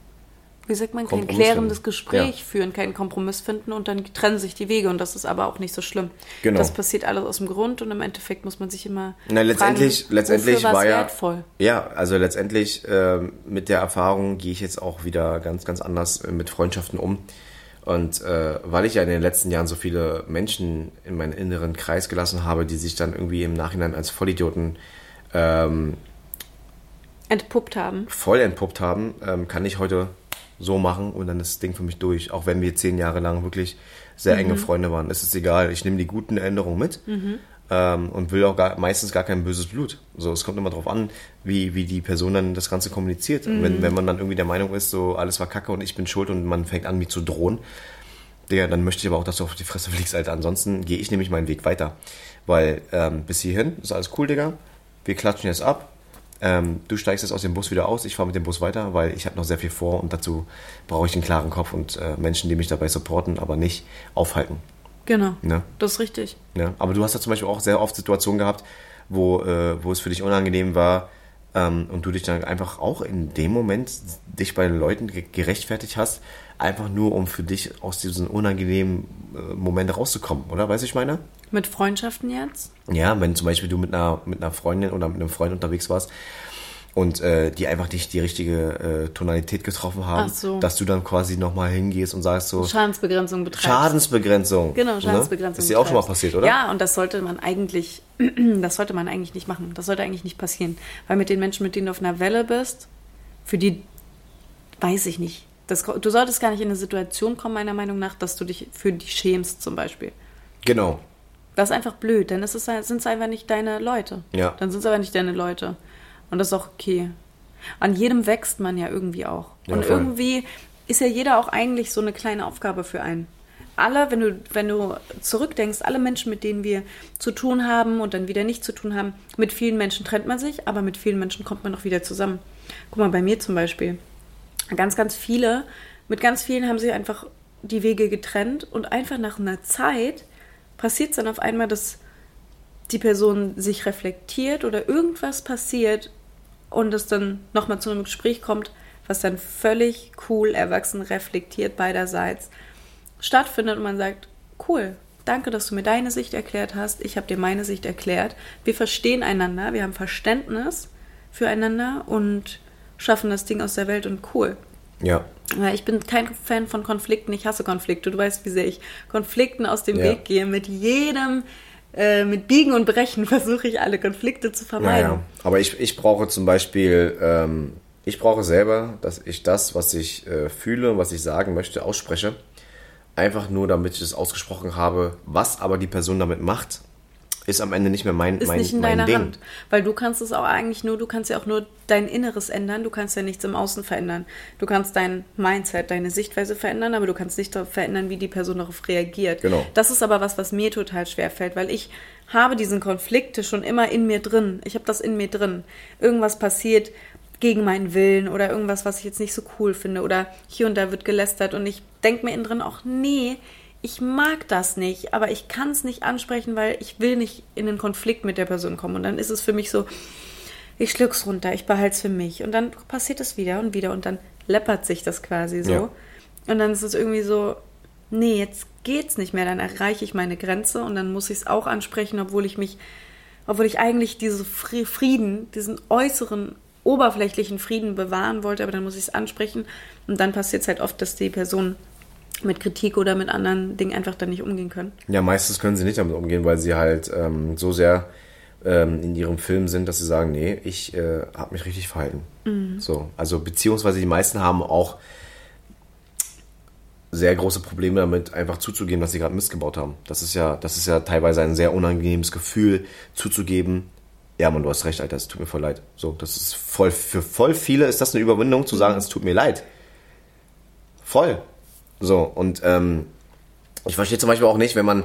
wie sagt man, kein klärendes finden. Gespräch Ja. führen, keinen Kompromiss finden und dann trennen sich die Wege und das ist aber auch nicht so schlimm. Genau. Das passiert alles aus dem Grund und im Endeffekt muss man sich immer Na, letztendlich, fragen, letztendlich war ja. wertvoll. Ja, also letztendlich ähm, mit der Erfahrung gehe ich jetzt auch wieder ganz, ganz anders äh, mit Freundschaften um. Und äh, weil ich ja in den letzten Jahren so viele Menschen in meinen inneren Kreis gelassen habe, die sich dann irgendwie im Nachhinein als Vollidioten ähm, Entpuppt haben. voll entpuppt haben, ähm, kann ich heute so machen und dann ist das Ding für mich durch. Auch wenn wir zehn Jahre lang wirklich sehr Mhm. enge Freunde waren. Es ist egal, ich nehme die guten Erinnerungen mit ähm, und will auch gar, meistens gar kein böses Blut. So, es kommt immer darauf an, wie, wie die Person dann das Ganze kommuniziert. Mhm. Wenn, wenn man dann irgendwie der Meinung ist, so alles war kacke und ich bin schuld und man fängt an, mich zu drohen, Digga, dann möchte ich aber auch, dass du auf die Fresse fliegst, Alter. Ansonsten gehe ich nämlich meinen Weg weiter. Weil ähm, bis hierhin ist alles cool, Digga. Wir klatschen jetzt ab. Ähm, du steigst jetzt aus dem Bus wieder aus. Ich fahre mit dem Bus weiter, weil ich habe noch sehr viel vor und dazu brauche ich einen klaren Kopf und äh, Menschen, die mich dabei supporten, aber nicht aufhalten. Genau. Ne? Das ist richtig. Ja, aber du hast ja zum Beispiel auch sehr oft Situationen gehabt, wo, äh, wo es für dich unangenehm war ähm, und du dich dann einfach auch in dem Moment dich bei den Leuten ge gerechtfertigt hast, einfach nur um für dich aus diesem unangenehmen äh, Moment rauszukommen, oder? Weißt du, ich meine? Mit Freundschaften jetzt? Ja, wenn zum Beispiel du mit einer, mit einer Freundin oder mit einem Freund unterwegs warst und äh, die einfach nicht die richtige äh, Tonalität getroffen haben, so. dass du dann quasi nochmal hingehst und sagst so, Schadensbegrenzung betreibst. Schadensbegrenzung. Genau, ne? Schadensbegrenzung. Ist dir auch schon mal passiert, oder? Ja, und das sollte man eigentlich, das sollte man eigentlich nicht machen. Das sollte eigentlich nicht passieren. Weil mit den Menschen, mit denen du auf einer Welle bist, für die, weiß ich nicht. Das, du solltest gar nicht in eine Situation kommen, meiner Meinung nach, dass du dich für die schämst, zum Beispiel. Genau. Das ist einfach blöd, denn es sind es einfach nicht deine Leute. Ja. Dann sind es aber nicht deine Leute. Und das ist auch okay. An jedem wächst man ja irgendwie auch. Ja, und voll. irgendwie ist ja jeder auch eigentlich so eine kleine Aufgabe für einen. Alle, wenn du, wenn du zurückdenkst, alle Menschen, mit denen wir zu tun haben und dann wieder nicht zu tun haben, mit vielen Menschen trennt man sich, aber mit vielen Menschen kommt man auch wieder zusammen. Guck mal, bei mir zum Beispiel. Ganz, ganz viele, mit ganz vielen haben sich einfach die Wege getrennt und einfach nach einer Zeit passiert es dann auf einmal, dass die Person sich reflektiert oder irgendwas passiert und es dann nochmal zu einem Gespräch kommt, was dann völlig cool, erwachsen, reflektiert beiderseits stattfindet und man sagt, cool, danke, dass du mir deine Sicht erklärt hast, ich habe dir meine Sicht erklärt, wir verstehen einander, wir haben Verständnis füreinander und schaffen das Ding aus der Welt und cool. Ja. Ich bin kein Fan von Konflikten, ich hasse Konflikte. Du weißt, wie sehr ich Konflikten aus dem Ja. Weg gehe. Mit jedem, äh, mit Biegen und Brechen versuche ich alle Konflikte zu vermeiden. Naja, aber ich, ich brauche zum Beispiel, ähm, ich brauche selber, dass ich das, was ich äh, fühle, was ich sagen möchte, ausspreche. Einfach nur, damit ich es ausgesprochen habe. Was aber die Person damit macht, ist am Ende nicht mehr mein, Ist mein, nicht in mein deiner Ding. Hand. Weil du kannst es auch eigentlich nur, du kannst ja auch nur dein Inneres ändern, du kannst ja nichts im Außen verändern. Du kannst dein Mindset, deine Sichtweise verändern, aber du kannst nicht darauf verändern, wie die Person darauf reagiert. Genau. Das ist aber was, was mir total schwer fällt, weil ich habe diesen Konflikte schon immer in mir drin. Ich habe das in mir drin. Irgendwas passiert gegen meinen Willen oder irgendwas, was ich jetzt nicht so cool finde oder hier und da wird gelästert und ich denke mir innen drin auch, nee, ich mag das nicht, aber ich kann es nicht ansprechen, weil ich will nicht in den Konflikt mit der Person kommen. Und dann ist es für mich so, ich schluck's runter, ich behalte es für mich. Und dann passiert es wieder und wieder und dann läppert sich das quasi so. Ja. Und dann ist es irgendwie so, nee, jetzt geht's nicht mehr, dann erreiche ich meine Grenze und dann muss ich es auch ansprechen, obwohl ich mich, obwohl ich eigentlich diese Fri- Frieden, diesen äußeren, oberflächlichen Frieden bewahren wollte, aber dann muss ich es ansprechen und dann passiert es halt oft, dass die Personen mit Kritik oder mit anderen Dingen einfach dann nicht umgehen können. Ja, meistens können sie nicht damit umgehen, weil sie halt ähm, so sehr ähm, in ihrem Film sind, dass sie sagen, nee, ich äh, habe mich richtig verhalten. So, also beziehungsweise die meisten haben auch sehr große Probleme damit, einfach zuzugeben, dass sie gerade Mist gebaut haben. Das ist ja, das ist ja teilweise ein sehr unangenehmes Gefühl, zuzugeben. Ja, Mann, du hast recht, Alter, es tut mir voll leid. So, das ist voll, für voll viele ist das eine Überwindung, zu sagen, es tut mir leid. Voll. So, und ähm, ich verstehe zum Beispiel auch nicht, wenn man,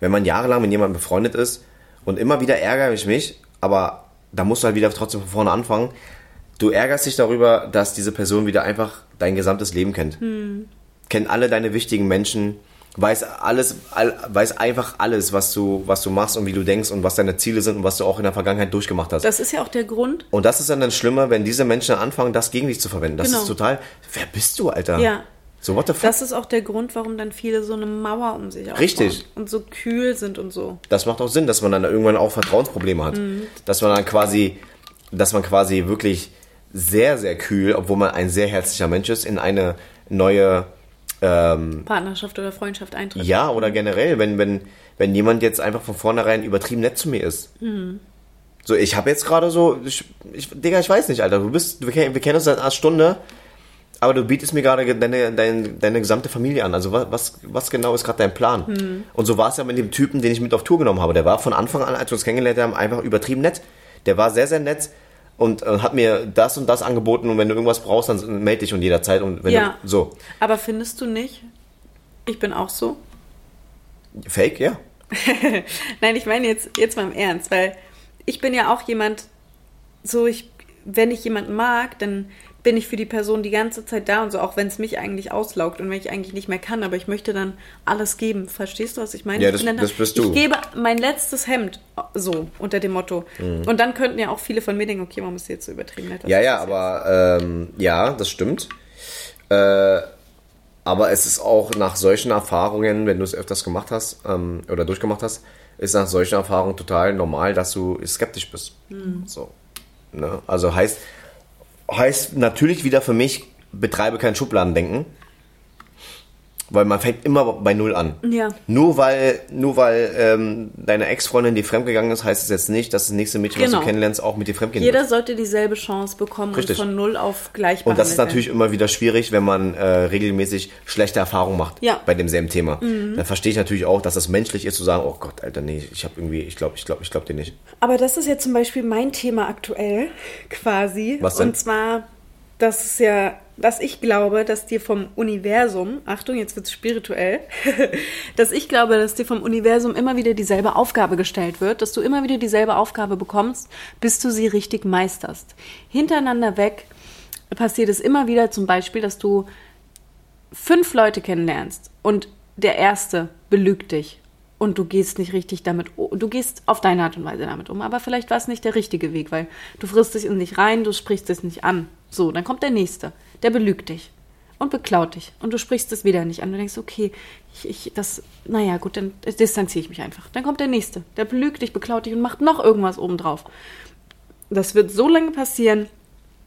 wenn man jahrelang mit jemandem befreundet ist und immer wieder ärgere ich mich, aber da musst du halt wieder trotzdem von vorne anfangen. Du ärgerst dich darüber, dass diese Person wieder einfach dein gesamtes Leben kennt. Kennt alle deine wichtigen Menschen, weiß alles, all, weiß einfach alles, was du, was du machst und wie du denkst und was deine Ziele sind und was du auch in der Vergangenheit durchgemacht hast. Das ist ja auch der Grund. und das ist dann dann schlimmer, wenn diese Menschen anfangen, das gegen dich zu verwenden. Das Genau. ist total. Wer bist du, Alter? Ja. So, what the fuck? Das ist auch der Grund, warum dann viele so eine Mauer um sich aufbauen. Richtig. Und so kühl sind und so. das macht auch Sinn, dass man dann irgendwann auch Vertrauensprobleme hat. Dass man dann quasi, dass man quasi wirklich sehr, sehr kühl, obwohl man ein sehr herzlicher Mensch ist, in eine neue, ähm, Partnerschaft oder Freundschaft eintritt. ja, oder generell, wenn, wenn, wenn jemand jetzt einfach von vornherein übertrieben nett zu mir ist. So, ich habe jetzt gerade so, ich, ich, Digga, ich weiß nicht, Alter, du bist, wir, wir kennen uns seit einer Stunde, aber du bietest mir gerade deine, deine, deine gesamte Familie an. Also was, was, was genau ist gerade dein Plan? Und so war es ja mit dem Typen, den ich mit auf Tour genommen habe. Der war von Anfang an, als wir uns kennengelernt haben, einfach übertrieben nett. Der war sehr, sehr nett und äh, hat mir das und das angeboten und wenn du irgendwas brauchst, dann melde dich und jederzeit und wenn Ja. du, so. Aber findest du nicht? Ich bin auch so. Fake, ja. Nein, ich meine jetzt, jetzt mal im Ernst, weil ich bin ja auch jemand, so ich, wenn ich jemanden mag, dann bin ich für die Person die ganze Zeit da und so, auch wenn es mich eigentlich auslaugt und wenn ich eigentlich nicht mehr kann, aber ich möchte dann alles geben. Verstehst du, was ich meine? Ja, Ich das- bin dann, das bist Ich du. gebe mein letztes Hemd so unter dem Motto. Und dann könnten ja auch viele von mir denken, okay, warum ist jetzt so übertrieben nett? Ja, ja, aber ähm, ja, das stimmt. Äh, aber es ist auch nach solchen Erfahrungen, wenn du es öfters gemacht hast ähm, oder durchgemacht hast, ist nach solchen Erfahrungen total normal, dass du skeptisch bist. So. Ne? Also heißt, heißt natürlich wieder für mich, betreibe kein Schubladendenken. Weil man fängt immer bei Null an. Ja. Nur weil, nur weil ähm, deine Ex-Freundin dir fremdgegangen ist, heißt es jetzt nicht, dass das nächste Mädchen, was Genau. du kennenlernst, auch mit dir fremdgehen Jeder wird. sollte dieselbe Chance bekommen Richtig. und von null auf gleich Und das ist natürlich immer wieder schwierig, wenn man äh, regelmäßig schlechte Erfahrungen macht Ja. Mhm. bei demselben Thema. Dann verstehe ich natürlich auch, dass das menschlich ist zu sagen, oh Gott, Alter, nee, ich habe irgendwie, ich glaube, ich glaube, ich glaube dir nicht. Aber das ist jetzt zum Beispiel mein Thema aktuell, quasi. Was denn? Und zwar, das ist ja, dass ich glaube, dass dir vom Universum, Achtung, jetzt wird's spirituell, dass ich glaube, dass dir vom Universum immer wieder dieselbe Aufgabe gestellt wird, dass du immer wieder dieselbe Aufgabe bekommst, bis du sie richtig meisterst. Hintereinander weg passiert es immer wieder zum Beispiel, dass du fünf Leute kennenlernst und der erste belügt dich und du gehst nicht richtig damit, du gehst auf deine Art und Weise damit um, aber vielleicht war es nicht der richtige Weg, weil du frisst in dich rein, du sprichst es nicht an. So, dann kommt der nächste, der belügt dich und beklaut dich und du sprichst es wieder nicht an. Du denkst, okay, ich, ich das, naja, gut, dann distanziere ich mich einfach. Dann kommt der nächste, der belügt dich, beklaut dich und macht noch irgendwas obendrauf. Das wird so lange passieren,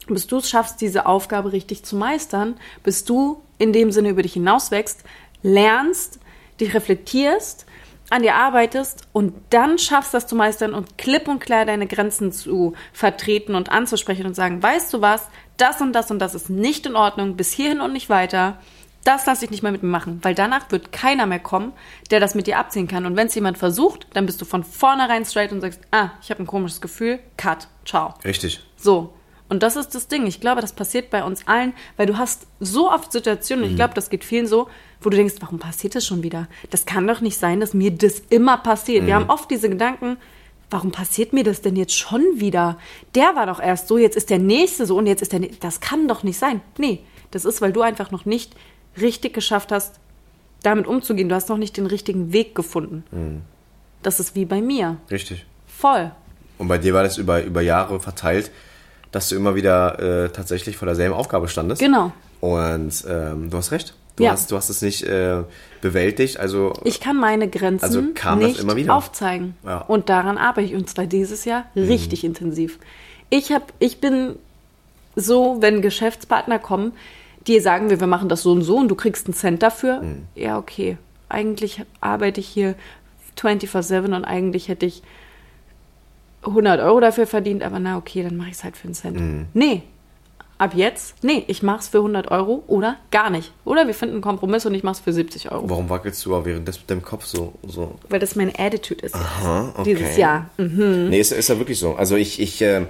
bis du es schaffst, diese Aufgabe richtig zu meistern, bis du in dem Sinne über dich hinauswächst, lernst, dich reflektierst, an dir arbeitest und dann schaffst, das zu meistern und klipp und klar deine Grenzen zu vertreten und anzusprechen und sagen, weißt du was, das und das und das ist nicht in Ordnung, bis hierhin und nicht weiter. Das lasse ich nicht mehr mit mir machen, weil danach wird keiner mehr kommen, der das mit dir abziehen kann. Und wenn es jemand versucht, dann bist du von vornherein straight und sagst, ah, ich habe ein komisches Gefühl, cut, ciao. Richtig. So. Und das ist das Ding. Ich glaube, das passiert bei uns allen, weil du hast so oft Situationen, und ich glaube, das geht vielen so, wo du denkst, warum passiert das schon wieder? Das kann doch nicht sein, dass mir das immer passiert. Wir haben oft diese Gedanken, warum passiert mir das denn jetzt schon wieder? Der war doch erst so, jetzt ist der nächste so und jetzt ist der nächste. Das kann doch nicht sein. Nee, das ist, weil du einfach noch nicht richtig geschafft hast, damit umzugehen. Du hast noch nicht den richtigen Weg gefunden. Das ist wie bei mir. Richtig. Voll. Und bei dir war das über, über Jahre verteilt, dass du immer wieder äh, tatsächlich vor derselben Aufgabe standest. Genau. Und ähm, du hast recht. Du, Ja. hast, du hast es nicht äh, bewältigt. Also Ich kann meine Grenzen Also kam das nicht immer wieder? aufzeigen. Ja. Und daran arbeite ich. Und zwar dieses Jahr richtig intensiv. Ich, hab, ich bin so, wenn Geschäftspartner kommen, die sagen wir, wir machen das so und so und du kriegst einen Cent dafür. Ja, okay. Eigentlich arbeite ich hier 24-7 und eigentlich hätte ich 100 Euro dafür verdient, aber na okay, dann mache ich es halt für einen Cent. Nee, ab jetzt, nee, ich mache es für 100 Euro oder gar nicht. Oder wir finden einen Kompromiss und ich mache es für 70 Euro. warum wackelst du aber während des mit deinem Kopf so? so? Weil das meine Attitude ist. Aha, okay. Dieses Jahr. Mhm. Nee, ist, ist ja wirklich so. Also ich, ich, äh,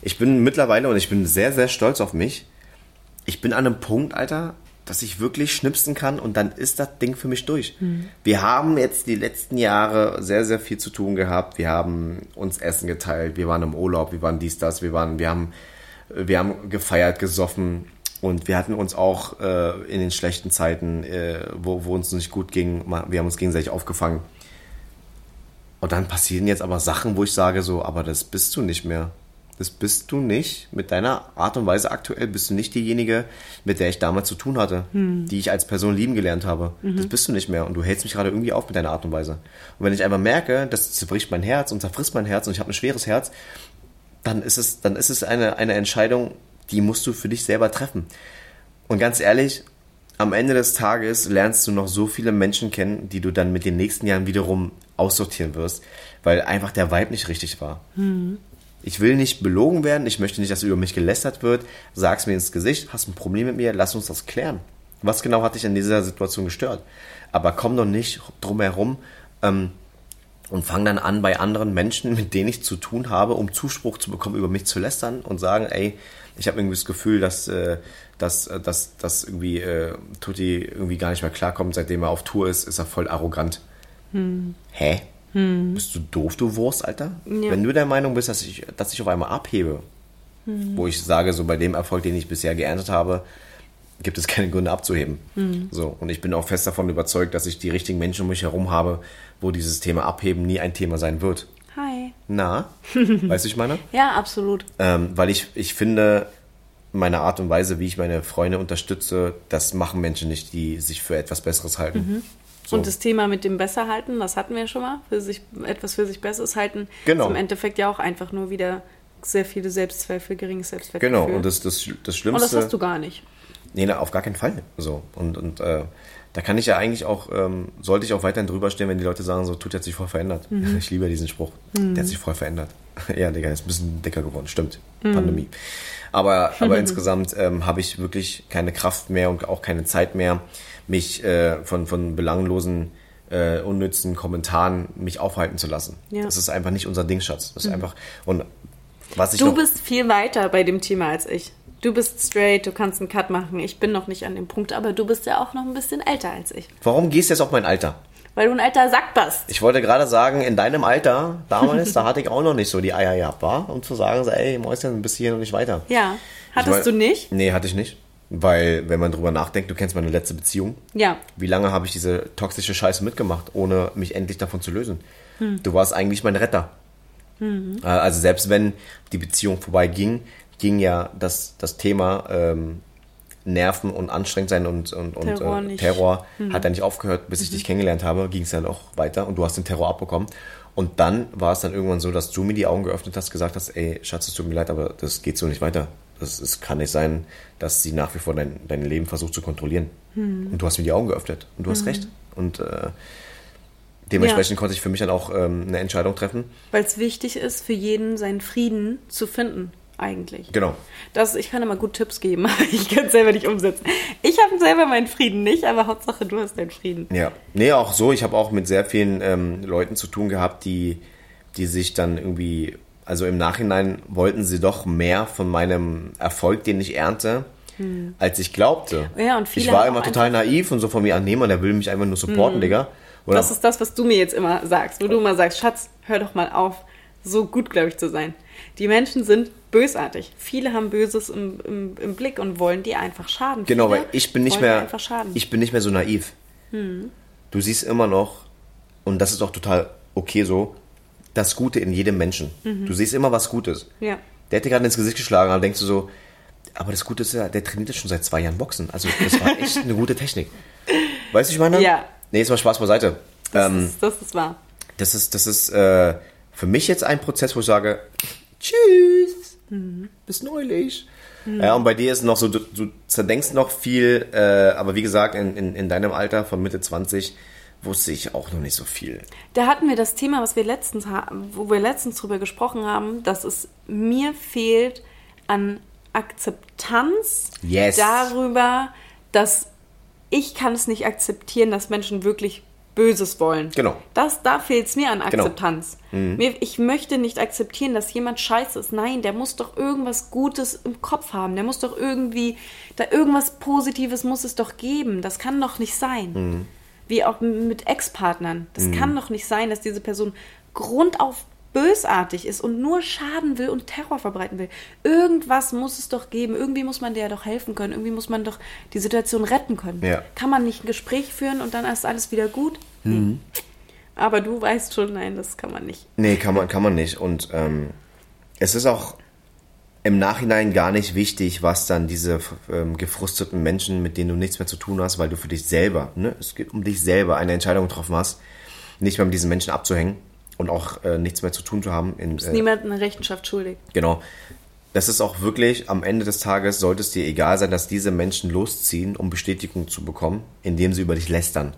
ich bin mittlerweile und ich bin sehr, sehr stolz auf mich. Ich bin an einem Punkt, Alter, dass ich wirklich schnipsen kann und dann ist das Ding für mich durch. Wir haben jetzt die letzten Jahre sehr, sehr viel zu tun gehabt. Wir haben uns Essen geteilt, wir waren im Urlaub, wir waren dies, das, wir waren, wir haben, wir haben gefeiert, gesoffen und wir hatten uns auch äh, in den schlechten Zeiten, äh, wo, wo uns nicht gut ging, wir haben uns gegenseitig aufgefangen. Und dann passieren jetzt aber Sachen, wo ich sage so, aber das bist du nicht mehr. Das bist du nicht. Mit deiner Art und Weise aktuell bist du nicht diejenige, mit der ich damals zu tun hatte, die ich als Person lieben gelernt habe. Das bist du nicht mehr. Und du hältst mich gerade irgendwie auf mit deiner Art und Weise. Und wenn ich einfach merke, das zerbricht mein Herz und zerfrisst mein Herz und ich habe ein schweres Herz, dann ist es, dann ist es eine, eine Entscheidung, die musst du für dich selber treffen. Und ganz ehrlich, am Ende des Tages lernst du noch so viele Menschen kennen, die du dann mit den nächsten Jahren wiederum aussortieren wirst, weil einfach der Vibe nicht richtig war. Ich will nicht belogen werden, ich möchte nicht, dass über mich gelästert wird. Sag's mir ins Gesicht, hast ein Problem mit mir, lass uns das klären. Was genau hat dich in dieser Situation gestört? Aber komm doch nicht drum herum ähm, und fang dann an, bei anderen Menschen, mit denen ich zu tun habe, um Zuspruch zu bekommen, über mich zu lästern und sagen, ey, ich habe irgendwie das Gefühl, dass, äh, dass, äh, dass, dass irgendwie äh, Tutti irgendwie gar nicht mehr klarkommt, seitdem er auf Tour ist, ist er voll arrogant. Hä? Bist du doof, du Wurst, Alter? Ja. Wenn du der Meinung bist, dass ich, dass ich auf einmal abhebe, wo ich sage, so bei dem Erfolg, den ich bisher geerntet habe, gibt es keine Gründe abzuheben. So, und ich bin auch fest davon überzeugt, dass ich die richtigen Menschen um mich herum habe, wo dieses Thema Abheben nie ein Thema sein wird. Hi. Na, weißt du, ich meine? Ja, absolut. Ähm, weil ich, ich finde, meine Art und Weise, wie ich meine Freunde unterstütze, das machen Menschen nicht, die sich für etwas Besseres halten. So. Und das Thema mit dem Besserhalten, das hatten wir schon mal, für sich, etwas für sich Besseres halten, Genau. ist im Endeffekt ja auch einfach nur wieder sehr viele Selbstzweifel, geringes Selbstwertgefühl. genau, und das, das, das Und Schlimmste. das hast du gar nicht. Nee, na, auf gar keinen Fall. So. Und, und äh, da kann ich ja eigentlich auch, ähm, sollte ich auch weiterhin drüber stehen, wenn die Leute sagen, so, tut hat sich voll verändert. Ich liebe diesen Spruch. Der hat sich voll verändert. ja, Digga, ist ein bisschen dicker geworden, stimmt. Pandemie. Aber, aber insgesamt ähm, habe ich wirklich keine Kraft mehr und auch keine Zeit mehr, mich äh, von, von belanglosen, äh, unnützen Kommentaren mich aufhalten zu lassen. Ja. Das ist einfach nicht unser Ding, Schatz. Das ist einfach. Und was ich Du bist viel weiter bei dem Thema als ich. Du bist straight, du kannst einen Cut machen. Ich bin noch nicht an dem Punkt, aber du bist ja auch noch ein bisschen älter als ich. Warum gehst du jetzt auf mein Alter? Weil du ein alter Sack bist. Ich wollte gerade sagen, in deinem Alter, damals, da hatte ich auch noch nicht so die Eier gehabt, war, um zu sagen, so, ey, Mäuschen, bis hier noch nicht weiter. Ja. Hattest Ich du mein- nicht? Nee, hatte ich nicht. Weil, wenn man drüber nachdenkt, du kennst meine letzte Beziehung. Ja. Wie lange habe ich diese toxische Scheiße mitgemacht, ohne mich endlich davon zu lösen? Hm. Du warst eigentlich mein Retter. Äh, Also selbst wenn die Beziehung vorbei ging, ging ja das, das Thema ähm, Nerven und anstrengend sein und, und, und Terror äh. Terror hat ja nicht aufgehört, bis ich dich kennengelernt habe, ging es dann auch weiter und du hast den Terror abbekommen. Und dann war es dann irgendwann so, dass du mir die Augen geöffnet hast, gesagt hast, ey, Schatz, es tut mir leid, aber das geht so nicht weiter. Es kann nicht sein, dass sie nach wie vor dein, dein Leben versucht zu kontrollieren. Und du hast mir die Augen geöffnet und du hast recht. Und äh, dementsprechend konnte ich für mich dann auch ähm, eine Entscheidung treffen. Weil es wichtig ist, für jeden seinen Frieden zu finden, eigentlich. Genau. Das, ich kann immer gut Tipps geben, aber ich kann es selber nicht umsetzen. Ich habe selber meinen Frieden nicht, aber Hauptsache du hast deinen Frieden. Ja, nee, auch so. Ich habe auch mit sehr vielen ähm, Leuten zu tun gehabt, die, die sich dann irgendwie, also im Nachhinein wollten sie doch mehr von meinem Erfolg, den ich ernte, als ich glaubte. Hm. Ja, und viele ich war immer total naiv und so von mir an, nee, Mann, der will mich einfach nur supporten, Digga. Oder, Das ist das, was du mir jetzt immer sagst, wo du immer sagst, Schatz, hör doch mal auf, so gut, glaube ich, zu sein. Die Menschen sind bösartig. Viele haben Böses im, im, im Blick und wollen dir einfach schaden. Genau, Viele weil ich bin nicht mehr, einfach schaden. Hm. ich bin nicht mehr so naiv. Du siehst immer noch, und das ist auch total okay so, das Gute in jedem Menschen. Du siehst immer was Gutes. Ja. Der hätte gerade ins Gesicht geschlagen, dann denkst du so, aber das Gute ist ja, der trainiert ja schon seit zwei Jahren Boxen. Also das war echt eine gute Technik. Weißt du, ich meine? Ja. Nee, jetzt mal Spaß beiseite. Das, Ähm, ist, das ist wahr. das ist, das ist äh, für mich jetzt ein Prozess, wo ich sage, tschüss, bis neulich. Ja, und bei dir ist noch so, du, du zerdenkst noch viel, äh, aber wie gesagt, in, in, in deinem Alter von Mitte 20 wusste ich auch noch nicht so viel. Da hatten wir das Thema, was wir letztens haben, wo wir letztens drüber gesprochen haben, dass es mir fehlt an Akzeptanz Yes. darüber, dass ich kann es nicht akzeptieren, dass Menschen wirklich Böses wollen. Genau. Das, da fehlt es mir an Genau. Akzeptanz. Mir, ich möchte nicht akzeptieren, dass jemand scheiße ist. Nein, der muss doch irgendwas Gutes im Kopf haben. Der muss doch irgendwie, da irgendwas Positives muss es doch geben. Das kann doch nicht sein. Wie auch mit Ex-Partnern. Das kann doch nicht sein, dass diese Person grundauf bösartig ist und nur schaden will und Terror verbreiten will. Irgendwas muss es doch geben. Irgendwie muss man der doch helfen können. Irgendwie muss man doch die Situation retten können. Ja. Kann man nicht ein Gespräch führen und dann ist alles wieder gut? Nee. Aber du weißt schon, nein, das kann man nicht. Nee, kann man, kann man nicht. Und ähm, es ist auch im Nachhinein gar nicht wichtig, was dann diese ähm, gefrusteten Menschen, mit denen du nichts mehr zu tun hast, weil du für dich selber, ne, es geht um dich selber, eine Entscheidung getroffen hast, nicht mehr mit diesen Menschen abzuhängen und auch äh, nichts mehr zu tun zu haben. In, Ist äh, niemand eine Rechenschaft schuldig. Genau. Das ist auch wirklich, am Ende des Tages sollte es dir egal sein, dass diese Menschen losziehen, um Bestätigung zu bekommen, indem sie über dich lästern.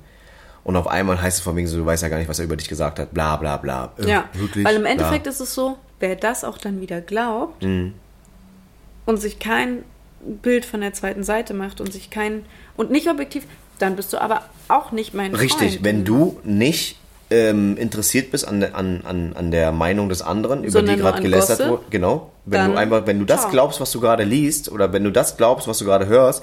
Und auf einmal heißt es von wegen so, du weißt ja gar nicht, was er über dich gesagt hat, bla bla bla. Äh, Ja, wirklich? weil im Endeffekt bla. ist es so, wer das auch dann wieder glaubt Mhm. Und sich kein Bild von der zweiten Seite macht und sich kein und nicht objektiv, dann bist du aber auch nicht mein Richtig, Freund. wenn du nicht ähm, interessiert bist an, der- an, an, an der Meinung des anderen, über Sondern die gerade gelästert Gossip, wurde, genau. Wenn du einfach, wenn du das ciao. glaubst, was du gerade liest, oder wenn du das glaubst, was du gerade hörst,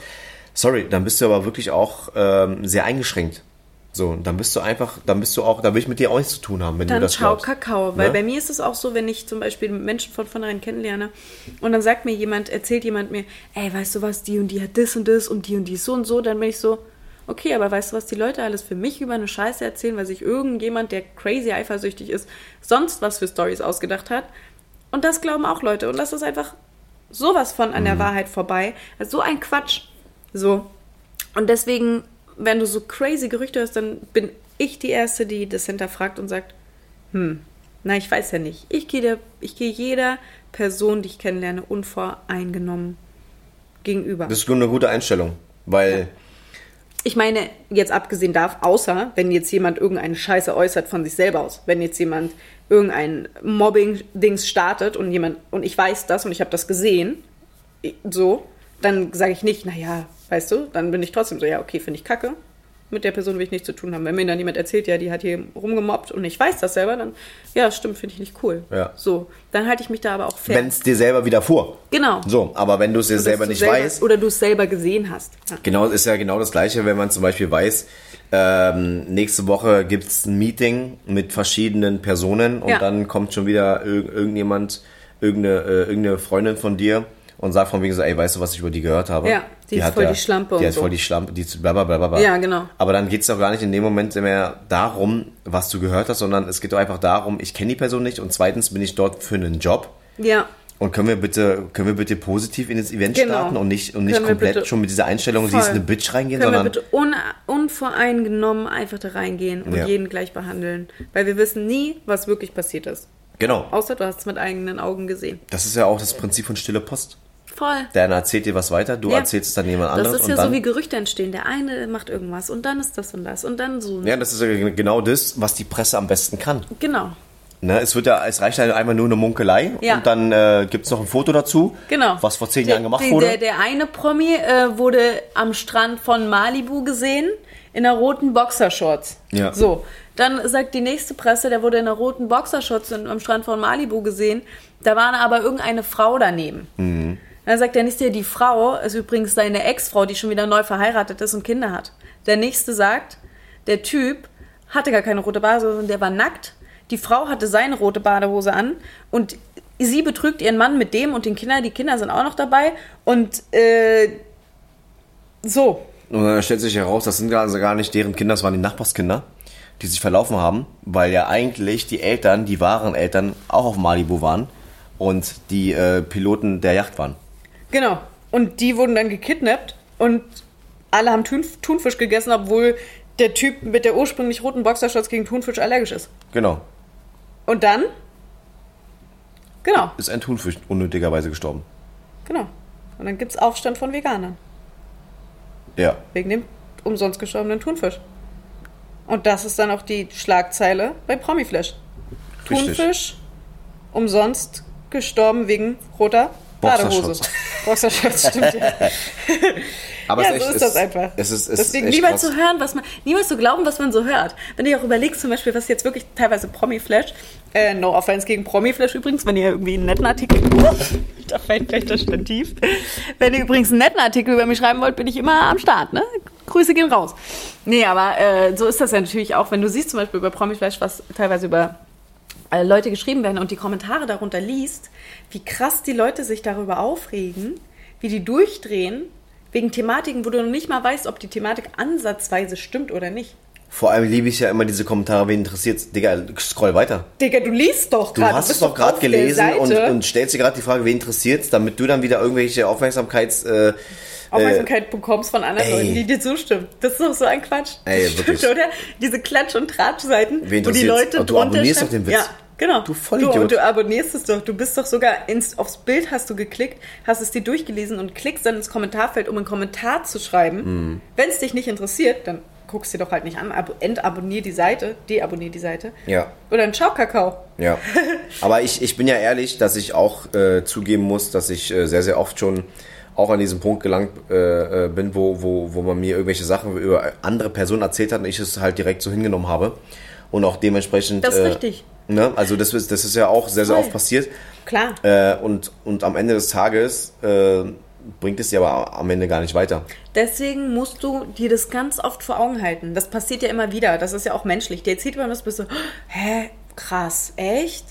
sorry, dann bist du aber wirklich auch ähm, sehr eingeschränkt. So, dann bist du einfach, dann bist du auch, da will ich mit dir auch nichts zu tun haben, wenn du dann das ciao glaubst. Kakao. Weil Ne? bei mir ist es auch so, wenn ich zum Beispiel Menschen von vornherein kennenlerne und dann sagt mir jemand, erzählt jemand mir, ey, weißt du was, die und die hat das und das und die und die so und so, dann bin ich so, okay, aber weißt du, was die Leute alles für mich über eine Scheiße erzählen, weil sich irgendjemand, der crazy eifersüchtig ist, sonst was für Stories ausgedacht hat. Und das glauben auch Leute. Und das ist einfach sowas von an der Mhm. Wahrheit vorbei. Also so ein Quatsch. So. Und deswegen, wenn du so crazy Gerüchte hörst, dann bin ich die Erste, die das hinterfragt und sagt, hm, na, ich weiß ja nicht. Ich gehe, der, ich gehe jeder Person, die ich kennenlerne, unvoreingenommen gegenüber. Das ist nur eine gute Einstellung, weil Ich meine, jetzt abgesehen darf, außer wenn jetzt jemand irgendeine Scheiße äußert von sich selber aus, wenn jetzt jemand irgendein Mobbing-Dings startet und jemand und ich weiß das und ich habe das gesehen, so, dann sage ich nicht, naja, weißt du, dann bin ich trotzdem so, ja, okay, finde ich kacke. Mit der Person will ich nichts zu tun haben. Wenn mir dann jemand erzählt, ja, die hat hier rumgemobbt und ich weiß das selber, dann, ja, stimmt, finde ich nicht cool. Ja. So, dann halte ich mich da aber auch fair. wenn es dir selber widerfuhr. genau. So, aber wenn du es dir selber nicht selber, weißt, Oder du es selber gesehen hast. Ja. Genau, ist ja genau das Gleiche, wenn man zum Beispiel weiß, ähm, nächste Woche gibt's ein Meeting mit verschiedenen Personen und Ja. dann kommt schon wieder irg irgendjemand, irgendeine, äh, irgendeine Freundin von dir und sagt von wegen so, ey, weißt du, was ich über die gehört habe? Ja, die ist hat voll die Schlampe Die ist so. voll die Schlampe, die ist bla bla. Ja, genau. Aber dann geht's doch gar nicht in dem Moment mehr darum, was du gehört hast, sondern es geht doch einfach darum, ich kenne die Person nicht und zweitens bin ich dort für einen Job. ja. Und können wir bitte, können wir bitte positiv in das Event Genau. starten und nicht, und nicht Können wir komplett schon mit dieser Einstellung, sie ist Voll. eine Bitch reingehen, Können wir sondern bitte un unvoreingenommen einfach da reingehen und Ja. jeden gleich behandeln. Weil wir wissen nie, was wirklich passiert ist. genau. Außer du hast es mit eigenen Augen gesehen. Das ist ja auch das Prinzip von stille Post. Voll. Der eine erzählt dir was weiter, du Ja. erzählst es dann jemand Das anderes ist ja so wie Gerüchte entstehen. Der eine macht irgendwas und dann ist das und das und dann so. ja, das ist ja genau das, was die Presse am besten kann. Genau. Ne, es wird ja, es reicht ja einmal nur eine Munkelei Ja. und dann äh, gibt es noch ein Foto dazu, Genau. was vor zehn Der- Jahren gemacht der, wurde. Der, der eine Promi äh, wurde am Strand von Malibu gesehen in einer roten Boxershorts. Ja. So, dann sagt die nächste Presse, der wurde in einer roten Boxershorts am Strand von Malibu gesehen. Da war aber irgendeine Frau daneben. Mhm. Dann sagt der nächste, die Frau ist übrigens seine Ex-Frau, die schon wieder neu verheiratet ist und Kinder hat. Der nächste sagt, der Typ hatte gar keine rote Badehose, sondern der war nackt. Die Frau hatte seine rote Badehose an und sie betrügt ihren Mann mit dem und den Kindern. Die Kinder sind auch noch dabei und äh, so. Und dann stellt sich heraus, das sind also gar nicht deren Kinder, das waren die Nachbarskinder. die sich verlaufen haben, weil ja eigentlich die Eltern, die wahren Eltern, auch auf Malibu waren und die äh, Piloten der Yacht waren. Genau. Und die wurden dann gekidnappt und alle haben Thun Thunfisch gegessen, obwohl der Typ mit der ursprünglich roten Boxershorts gegen Thunfisch allergisch ist. Genau. Und dann? Genau, Ist ein Thunfisch unnötigerweise gestorben. genau. Und dann gibt es Aufstand von Veganern. Ja. Wegen dem umsonst gestorbenen Thunfisch. Und das ist dann auch die Schlagzeile bei Promiflash. Richtig. Thunfisch umsonst gestorben wegen roter. Boxershorts. Boxershorts, stimmt ja. Aber ja, es ist so echt- ist das einfach. Es ist, es Deswegen niemals zu hören, was man, niemals zu glauben, was man so hört. Wenn dir auch überlegst, zum Beispiel, was jetzt wirklich teilweise Promiflash, äh, no offense gegen Promiflash übrigens, wenn ihr irgendwie einen netten Artikel, da fällt gleich das Stativ. Wenn ihr übrigens einen netten Artikel über mich schreiben wollt, bin ich immer am Start, ne? Grüße gehen raus. Nee, aber äh, so ist das ja natürlich auch, wenn du siehst zum Beispiel über Promiflash, was teilweise über Leute geschrieben werden und die Kommentare darunter liest, wie krass die Leute sich darüber aufregen, wie die durchdrehen, wegen Thematiken, wo du noch nicht mal weißt, ob die Thematik ansatzweise stimmt oder nicht. Vor allem liebe ich ja immer diese Kommentare, wen interessiert Digga, scroll weiter. Digga, du liest doch Du gerade. hast es doch gerade gelesen und, und stellst dir gerade die Frage, wen interessiert's, damit du dann wieder irgendwelche Aufmerksamkeits... Äh, Aufmerksamkeit bekommst von anderen ey. Leuten, die dir zustimmen. Das ist doch so ein Quatsch. Ey, Das wirklich. Stimmt, oder? Diese Klatsch- und Tratsch-Seiten, wo die? Leute Aber du drunter abonnierst schreiben- doch den Witz. Ja, genau. Du Vollidiot. Du, und du abonnierst es doch. Du bist doch sogar ins, aufs Bild hast du geklickt, hast es dir durchgelesen und klickst dann ins Kommentarfeld, um einen Kommentar zu schreiben. Mhm. Wenn es dich nicht interessiert, dann guckst dir doch halt nicht an. Abo entabonnier die Seite, deabonnier die Seite. Ja. Oder ein Schaukakao. Ja. Aber ich, ich bin ja ehrlich, dass ich auch äh, zugeben muss, dass ich äh, sehr, sehr oft schon auch an diesem Punkt gelangt äh, äh, bin, wo, wo, wo man mir irgendwelche Sachen über andere Personen erzählt hat und ich es halt direkt so hingenommen habe. Und auch dementsprechend. Das ist äh, richtig. Ne? Also das ist, das ist ja auch sehr, sehr Voll. oft passiert. Klar. Äh, und, und am Ende des Tages äh, bringt es dir aber am Ende gar nicht weiter. Deswegen musst du dir das ganz oft vor Augen halten. Das passiert ja immer wieder. Das ist ja auch menschlich. Der erzählt man das, bist du, hä, krass, echt?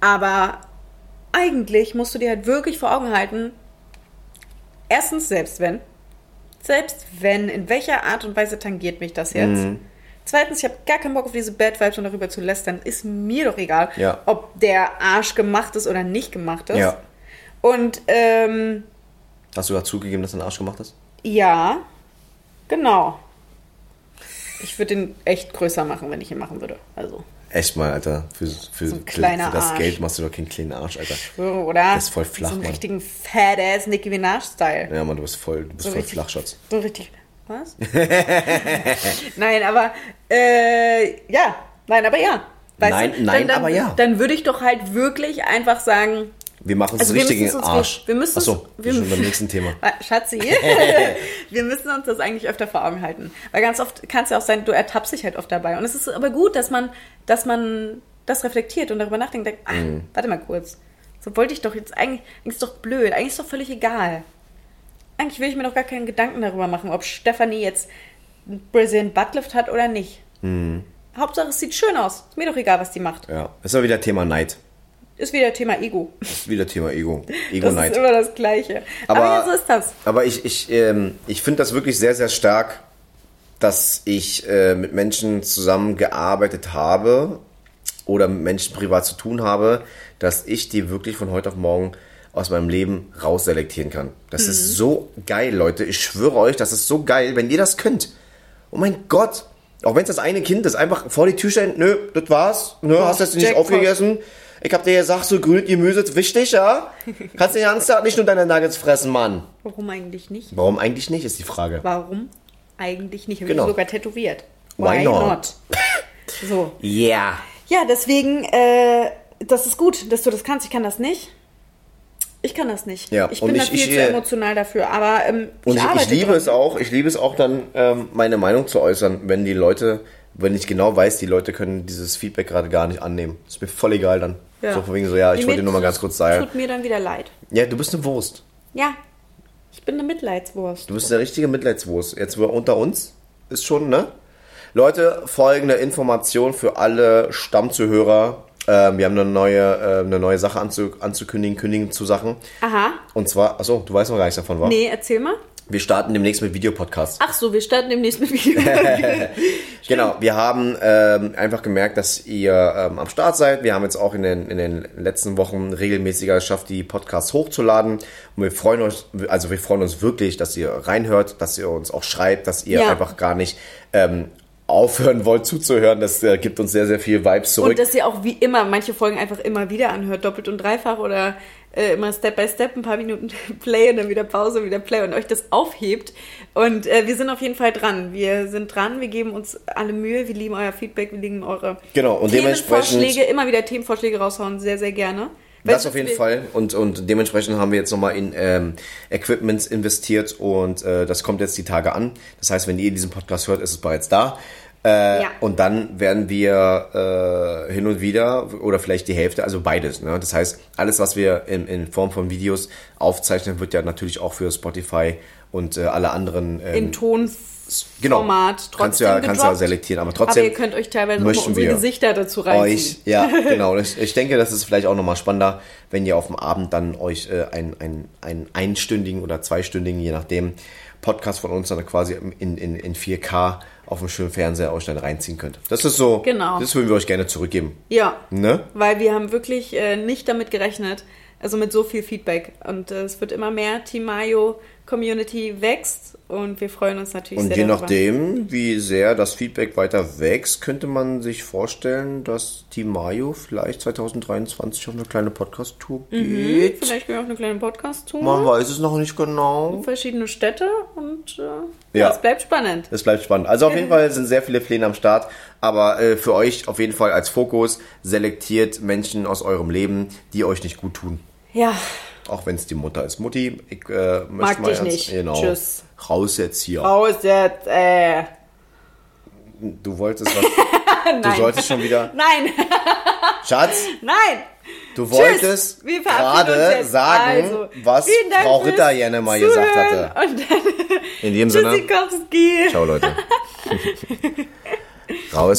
Aber eigentlich musst du dir halt wirklich vor Augen halten, erstens, selbst wenn, selbst wenn, in welcher Art und Weise tangiert mich das jetzt? Mhm. Zweitens, ich habe gar keinen Bock auf diese Bad Vibes und darüber zu lästern. Ist mir doch egal, Ja. ob der Arsch gemacht ist oder nicht gemacht ist. Ja. Und ähm, Hast du gerade zugegeben, dass du einen Arsch gemacht hast? ja, genau. Ich würde den echt größer machen, wenn ich ihn machen würde. Also, Echt mal, Alter. Für, für, So ein für, für das Arsch. Geld machst du doch keinen kleinen Arsch, Alter. schwöre, oder? Das ist voll flach, So einen Mann. richtigen fat-ass Nicki Minaj-Style. Ja, Mann, du bist voll, du bist So voll richtig- Flachschatz. So richtig. Was? nein, aber äh, ja, nein, aber ja. Nein, nein, dann, aber ja. Dann würde ich doch halt wirklich einfach sagen, Wir machen es Also wir richtig in den Arsch. wir müssen's- Achso, wir- schon beim nächsten Thema. Ah, Schatzi, wir müssen uns das eigentlich öfter vor Augen halten. Weil ganz oft kann es ja auch sein, du ertappst dich halt oft dabei. Und es ist aber gut, dass man, dass man das reflektiert und darüber nachdenkt, denkt, ach, Mhm. warte mal kurz. So wollte ich doch jetzt eigentlich, eigentlich ist doch blöd, eigentlich ist doch völlig egal. Eigentlich will ich mir doch gar keinen Gedanken darüber machen, ob Stefanie jetzt einen Brazilian Buttlift hat oder nicht. Hauptsache, es sieht schön aus. Ist mir doch egal, was die macht. Ja, ist aber wieder Thema Neid. Ist wieder Thema Ego. Ist wieder Thema Ego. Das Ego-Neid. ist immer das Gleiche. Aber, Aber- ja, so ist das. Aber ich, ich, ähm, ich finde das wirklich sehr, sehr stark, dass ich äh, mit Menschen zusammengearbeitet habe oder mit Menschen privat zu tun habe, dass ich die wirklich von heute auf morgen aus meinem Leben rausselektieren kann. Das Mhm. ist so geil, Leute. Ich schwöre euch, das ist so geil, wenn ihr das könnt. Oh mein Gott. Auch wenn es das eine Kind ist, einfach vor die Tür stellen, nö, das war's, nö, hast du jetzt nicht aufgegessen. Ich hab dir gesagt, so grünes Gemüse ist wichtig, ja? Kannst du den ganzen Tag nicht nur deine Nuggets fressen, Mann. Warum eigentlich nicht? Warum eigentlich nicht, ist die Frage. Warum eigentlich nicht? Habe Genau. ich sogar tätowiert. Why not? So. Yeah. Ja, deswegen, äh, das ist gut, dass du das kannst. Ich kann das nicht. Ich kann das nicht. Ja, ich bin da ich- viel ich, zu äh, emotional dafür. Aber ähm, Und ich, ich liebe dran. es auch, ich liebe es auch dann, ähm, meine Meinung zu äußern, wenn die Leute, wenn ich genau weiß, die Leute können dieses Feedback gerade gar nicht annehmen. Ist mir voll egal dann. Ja. So von wegen so, ja, ich wollte dir nur mal ganz kurz sagen. Tut mir dann wieder leid. Ja, du bist eine Wurst. Ja, ich bin eine Mitleidswurst. Du bist eine richtige Mitleidswurst. Jetzt unter uns ist schon, ne? Leute, folgende Information für alle Stammzuhörer. Ähm, wir haben eine neue, äh, eine neue Sache anzu, anzukündigen, kündigen zu Sachen. Aha. Und zwar, achso, du weißt noch gar nichts davon, wa? Nee, erzähl mal. Wir starten demnächst mit Videopodcasts. Ach so, wir starten demnächst mit Video. Genau, wir haben ähm, einfach gemerkt, dass ihr ähm, am Start seid. Wir haben jetzt auch in den, in den letzten Wochen regelmäßiger geschafft, die Podcasts hochzuladen. Und wir freuen uns, also wir freuen uns wirklich, dass ihr reinhört, dass ihr uns auch schreibt, dass ihr Ja. einfach gar nicht ähm, aufhören wollt zuzuhören. Das äh, gibt uns sehr, sehr viel Vibes zurück. Und dass ihr auch wie immer manche Folgen einfach immer wieder anhört, doppelt und dreifach oder äh, immer Step by Step ein paar Minuten Play und dann wieder Pause, wieder Play und euch das aufhebt. Und äh, wir sind auf jeden Fall dran. Wir sind dran, wir geben uns alle Mühe, wir lieben euer Feedback, wir lieben eure Genau, und Themenvorschläge, dementsprechend- immer wieder Themenvorschläge raushauen, sehr, sehr gerne. Das auf jeden Fall. Und, und dementsprechend haben wir jetzt nochmal in ähm, Equipments investiert und äh, das kommt jetzt die Tage an. Das heißt, wenn ihr diesen Podcast hört, ist es bereits da. Äh, Ja. Und dann werden wir äh, hin und wieder oder vielleicht die Hälfte, also beides. Ne? Das heißt, alles, was wir in, in Form von Videos aufzeichnen, wird ja natürlich auch für Spotify und äh, alle anderen ähm, in Tonformat genau, trotzdem kannst du ja, kannst ja selektieren. Aber Aber trotzdem ihr könnt euch teilweise möchten unsere wir Gesichter dazu euch, reinziehen. ja, genau. Ich, ich denke, das ist vielleicht auch nochmal spannender, wenn ihr auf dem Abend dann euch äh, einen, einen, einen einstündigen oder zweistündigen, je nachdem, Podcast von uns dann quasi in, in, in 4K auf dem schönen Fernseher euch dann reinziehen könnt. Das ist so, Genau. das würden wir euch gerne zurückgeben. Ja, Ne? weil wir haben wirklich äh, nicht damit gerechnet, also mit so viel Feedback. Und äh, es wird immer mehr. Team Mayo Community wächst und wir freuen uns natürlich Und sehr je darüber. nachdem, wie sehr das Feedback weiter wächst, könnte man sich vorstellen, dass Team Mayo vielleicht 2023 auf eine kleine Podcast-Tour geht. Vielleicht gehen wir auf eine kleine Podcast-Tour. Man weiß es noch nicht genau. Verschiedene Städte und äh, ja. Ja. es bleibt spannend. Es bleibt spannend. Also auf jeden Fall sind sehr viele Pläne am Start, aber äh, für euch auf jeden Fall als Fokus selektiert Menschen aus eurem Leben, die euch nicht gut tun. Ja, Auch wenn es die Mutter ist. Mutti, ich äh, möchte Mag mal dich ernst- nicht. Genau. Tschüss. Raus jetzt hier. raus jetzt. Äh. Du wolltest was. du solltest schon wieder. Nein, Schatz, nein. du wolltest gerade jetzt. sagen, Also, was Frau fürs Ritterjenne mal gesagt hatte. Und dann In dem Sinne, ciao Leute. Raus mit